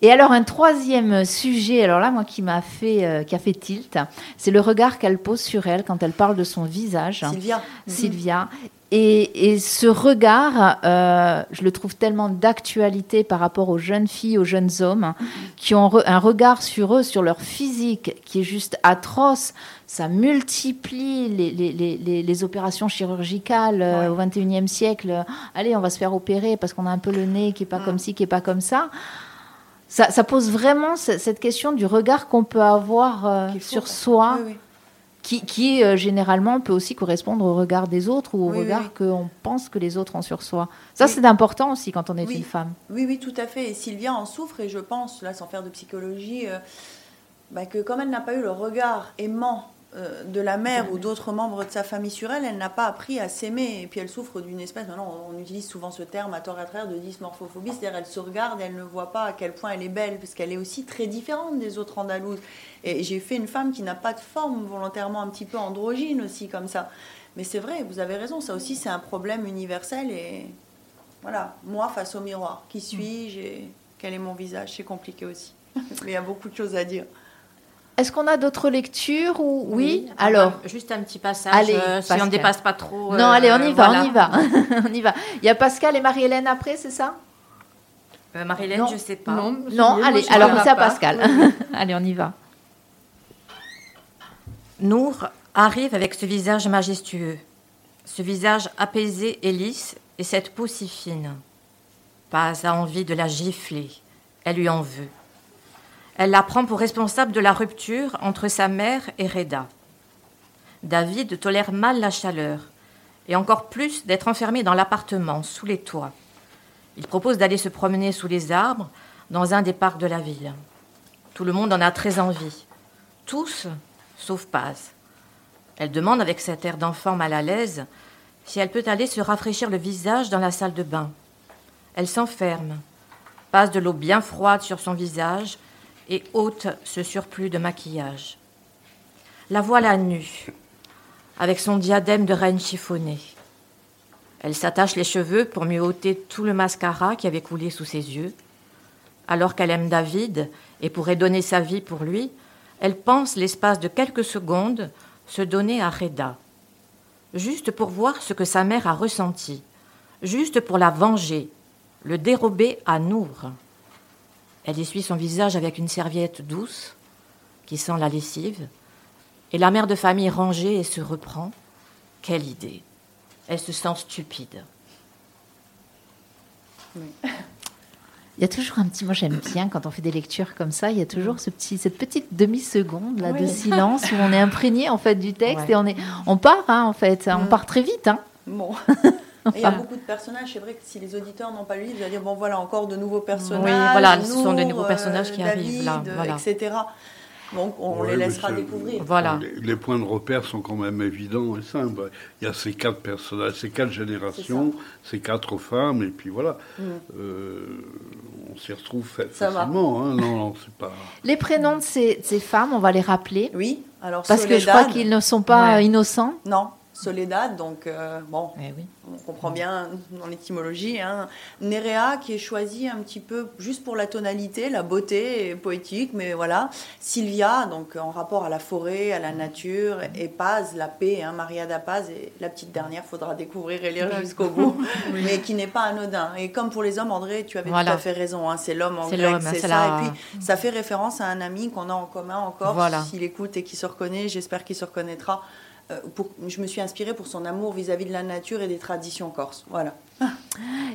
[SPEAKER 1] Et alors un troisième sujet, alors là moi qui m'a fait, euh, qui a fait tilt, c'est le regard qu'elle pose sur elle quand elle parle de son visage,
[SPEAKER 3] Sylvia.
[SPEAKER 1] Sylvia. Et, et ce regard, euh, je le trouve tellement d'actualité par rapport aux jeunes filles, aux jeunes hommes, qui ont re- un regard sur eux, sur leur physique, qui est juste atroce. Ça multiplie les, les- les- les- les opérations chirurgicales euh,
[SPEAKER 3] Ouais.
[SPEAKER 1] au 21e siècle. Allez, on va se faire opérer parce qu'on a un peu le nez qui est pas
[SPEAKER 3] Mm.
[SPEAKER 1] comme ci, qui est pas comme ça. Ça, ça pose vraiment ce- cette question du regard qu'on peut avoir euh, sur soi
[SPEAKER 3] Oui, oui.
[SPEAKER 1] Qui, qui, euh, généralement peut aussi correspondre au regard des autres ou au
[SPEAKER 3] Oui,
[SPEAKER 1] regard
[SPEAKER 3] oui.
[SPEAKER 1] qu'on pense que les autres ont sur soi. Ça, c'est important aussi quand on est une femme.
[SPEAKER 3] Oui, oui, tout à fait. Et Sylvia en souffre, et je pense, là, sans faire de psychologie, euh, bah, que comme elle n'a pas eu le regard aimant de la mère ou d'autres membres de sa famille sur elle, elle n'a pas appris à s'aimer. Et puis elle souffre d'une espèce, maintenant on utilise souvent ce terme à tort et à travers, de dysmorphophobie, c'est-à-dire elle se regarde et elle ne voit pas à quel point elle est belle, parce qu'elle est aussi très différente des autres andalouses. Et j'ai fait une femme qui n'a pas de forme, volontairement un petit peu androgyne aussi, comme ça. Mais c'est vrai, vous avez raison, ça aussi c'est un problème universel et voilà, moi face au miroir. Qui suis-je et quel est mon visage? C'est compliqué aussi. Mais il y a beaucoup de choses à dire.
[SPEAKER 1] Est-ce qu'on a d'autres lectures ou oui, Alors,
[SPEAKER 4] Juste un petit passage,
[SPEAKER 1] Allez,
[SPEAKER 4] euh, si
[SPEAKER 1] Pascal.
[SPEAKER 4] on ne dépasse pas trop.
[SPEAKER 1] non,
[SPEAKER 4] euh,
[SPEAKER 1] allez, on y va,
[SPEAKER 4] voilà.
[SPEAKER 1] on y va, on y va. Il y a Pascal et Marie-Hélène après, c'est ça?
[SPEAKER 4] Euh, Marie-Hélène, je ne sais pas.
[SPEAKER 6] Non,
[SPEAKER 1] allez, alors c'est à
[SPEAKER 6] pas.
[SPEAKER 1] Pascal. allez, on y va.
[SPEAKER 4] Nour arrive avec ce visage majestueux, ce visage apaisé et lisse, et cette peau si fine. Paz a envie de la gifler. Elle lui en veut. Elle la prend pour responsable de la rupture entre sa mère et Reda. David tolère mal la chaleur, et encore plus d'être enfermé dans l'appartement, sous les toits. Il propose d'aller se promener sous les arbres dans un des parcs de la ville. Tout le monde en a très envie. Tous, sauf Paz. Elle demande avec cet air d'enfant mal à l'aise si elle peut aller se rafraîchir le visage dans la salle de bain. Elle s'enferme, passe de l'eau bien froide sur son visage et ôte ce surplus de maquillage. La voilà nue, avec son diadème de reine chiffonné. Elle s'attache les cheveux pour mieux ôter tout le mascara qui avait coulé sous ses yeux. Alors qu'elle aime David et pourrait donner sa vie pour lui, elle pense l'espace de quelques secondes se donner à Reda, juste pour voir ce que sa mère a ressenti, juste pour la venger, le dérober à Nour. Elle essuie son visage avec une serviette douce qui sent la lessive, et la mère de famille rangée et se reprend. Quelle idée Elle se sent stupide.
[SPEAKER 1] Il y a toujours un petit, moi j'aime bien quand on fait des lectures comme ça, il y a toujours ce petit, cette petite demi-seconde là de silence où on est imprégné en fait du texte
[SPEAKER 4] Ouais.
[SPEAKER 1] et on est, on part hein, en fait, on
[SPEAKER 3] Mm.
[SPEAKER 1] part très vite. Hein.
[SPEAKER 3] Bon. Il y a beaucoup de personnages. C'est vrai que si les auditeurs n'ont pas lu, ils vont dire bon voilà encore de nouveaux personnages.
[SPEAKER 4] Oui, voilà, ce sont des
[SPEAKER 3] Nour,
[SPEAKER 4] nouveaux personnages qui
[SPEAKER 3] David,
[SPEAKER 4] arrivent, là,
[SPEAKER 3] euh,
[SPEAKER 4] voilà.
[SPEAKER 3] etc. Donc on
[SPEAKER 2] Ouais,
[SPEAKER 3] les laissera découvrir.
[SPEAKER 4] Voilà.
[SPEAKER 2] Les, les points de repère sont quand même évidents et simples. Il y a ces quatre personnages, ces quatre générations, ces quatre femmes, et puis voilà.
[SPEAKER 3] Mm.
[SPEAKER 2] Euh, on s'y retrouve fa-
[SPEAKER 3] Ça
[SPEAKER 2] facilement. Hein. Non, non, c'est pas.
[SPEAKER 1] Les prénoms de ces, de ces femmes, on va les rappeler
[SPEAKER 3] Oui. Alors
[SPEAKER 1] parce que je crois qu'ils ne sont pas
[SPEAKER 4] Ouais.
[SPEAKER 1] innocents.
[SPEAKER 3] non. Soledad, donc euh, bon,
[SPEAKER 4] Eh oui.
[SPEAKER 3] on comprend bien dans l'étymologie. Hein. Nerea qui est choisie un petit peu juste pour la tonalité, la beauté est poétique, mais voilà. Sylvia, donc en rapport à la forêt, à la nature, et Paz, la paix, hein, Maria da Paz, et la petite dernière, faudra découvrir et lire jusqu'au bout, mais qui n'est pas anodin. Et comme pour les hommes, André, tu avais
[SPEAKER 4] Voilà.
[SPEAKER 3] tout à fait raison, hein, c'est l'homme en grec, c'est
[SPEAKER 4] c'est
[SPEAKER 3] ça.
[SPEAKER 4] la-
[SPEAKER 3] Et puis ça fait référence à un ami qu'on a en commun encore,
[SPEAKER 4] Voilà.
[SPEAKER 3] s'il écoute et qui se reconnaît, j'espère qu'il se reconnaîtra. Euh, pour- je me suis inspirée pour son amour vis-à-vis de la nature et des traditions corses. Voilà.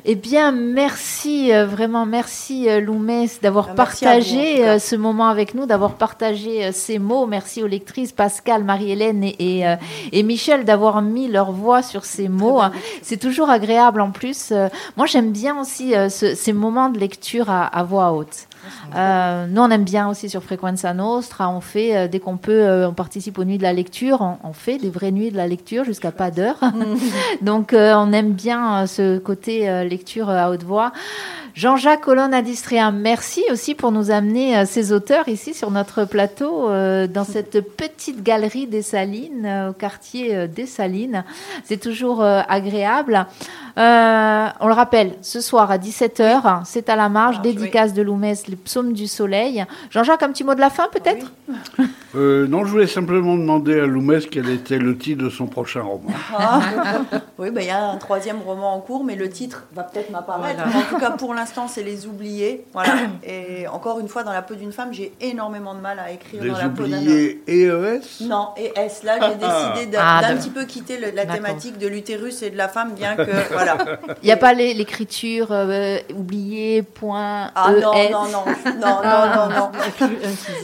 [SPEAKER 1] Eh bien, merci, euh, vraiment merci euh, Loumès d'avoir
[SPEAKER 3] Ah, vous,
[SPEAKER 1] partagé ce moment avec nous, d'avoir partagé ces mots. Merci aux lectrices Pascal, Marie-Hélène et, et, et Michel d'avoir mis leur voix sur ces mots. hein. C'est toujours agréable en plus. Moi, j'aime bien aussi ce- ces moments de lecture à, à voix haute. Euh, nous, on aime bien aussi sur Frequenza Nostra. On fait, euh, dès qu'on peut, euh, on participe aux nuits de la lecture. On, on fait des vraies nuits de la lecture jusqu'à pas d'heure. Donc, on aime bien ce côté lecture à haute voix. Jean-Jacques Colonna d'Istria, merci aussi pour nous amener ces auteurs ici sur notre plateau, dans cette petite galerie des Salines, au quartier des Salines. C'est toujours agréable. On le rappelle, ce soir à 17h, c'est à la marge,
[SPEAKER 3] Marge,
[SPEAKER 1] dédicace de Loumès, les psaumes du soleil. Jean-Jacques, un petit mot de la fin peut-être
[SPEAKER 2] Euh, non, je voulais simplement demander à Loumès quel était le titre de son prochain roman.
[SPEAKER 3] Ah. oui, bah, il y a un troisième roman en cours, mais le titre va peut-être m'apparaître.
[SPEAKER 4] Voilà.
[SPEAKER 3] En tout cas, pour l'instant, c'est Les Oubliés. Voilà. Et encore une fois, dans la peau d'une femme, j'ai énormément de mal à écrire
[SPEAKER 2] Les
[SPEAKER 3] dans la peau d'un homme.
[SPEAKER 2] oubliés EES
[SPEAKER 3] Non, et S, là, j'ai décidé d'un
[SPEAKER 4] Ah,
[SPEAKER 3] d'un petit peu quitter le- la
[SPEAKER 4] D'accord.
[SPEAKER 3] thématique de l'utérus et de la femme, bien que, voilà.
[SPEAKER 1] Il n'y a pas l'écriture euh, oublié, point,
[SPEAKER 3] Ah non,
[SPEAKER 1] ES.
[SPEAKER 3] non, non, non, non, non, non.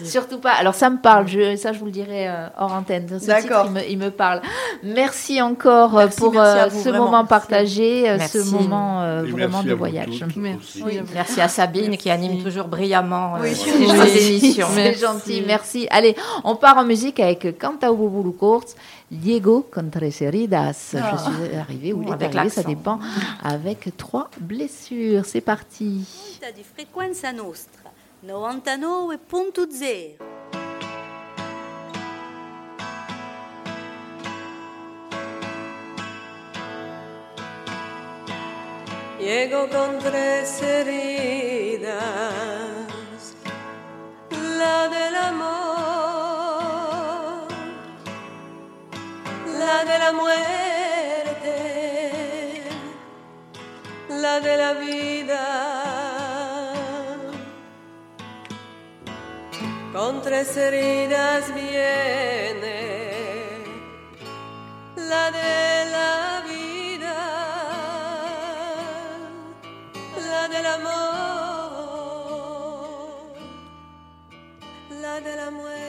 [SPEAKER 1] Surtout pas. Alors ça me parle, je, ça je vous le dirai euh, hors antenne. Ce titre,
[SPEAKER 3] D'accord.
[SPEAKER 1] il me, il me parle. Merci encore
[SPEAKER 3] Merci,
[SPEAKER 1] pour
[SPEAKER 3] merci à
[SPEAKER 1] euh,
[SPEAKER 3] vous,
[SPEAKER 1] ce
[SPEAKER 3] vraiment.
[SPEAKER 1] moment partagé,
[SPEAKER 4] Merci.
[SPEAKER 1] ce moment euh, vraiment de voyage.
[SPEAKER 6] Merci.
[SPEAKER 2] aussi.
[SPEAKER 3] Oui.
[SPEAKER 4] Merci à Sabine qui anime toujours brillamment euh,
[SPEAKER 3] Oui.
[SPEAKER 4] ces
[SPEAKER 3] Oui.
[SPEAKER 4] émissions.
[SPEAKER 1] C'est gentil, merci. Allez, on part en musique avec Bubulu Courts, Diego contre Seridas.
[SPEAKER 3] Ah.
[SPEAKER 1] Je suis arrivée, ou il est
[SPEAKER 4] Avec
[SPEAKER 1] arrivé, ça dépend, avec trois blessures. C'est parti.
[SPEAKER 8] Di frequenza nostra 99.0
[SPEAKER 9] Io Llego con tres heridas, la del amor, la de la muerte, la de la vida. Con tres heridas viene la de la vida, la del amor, la de la muerte.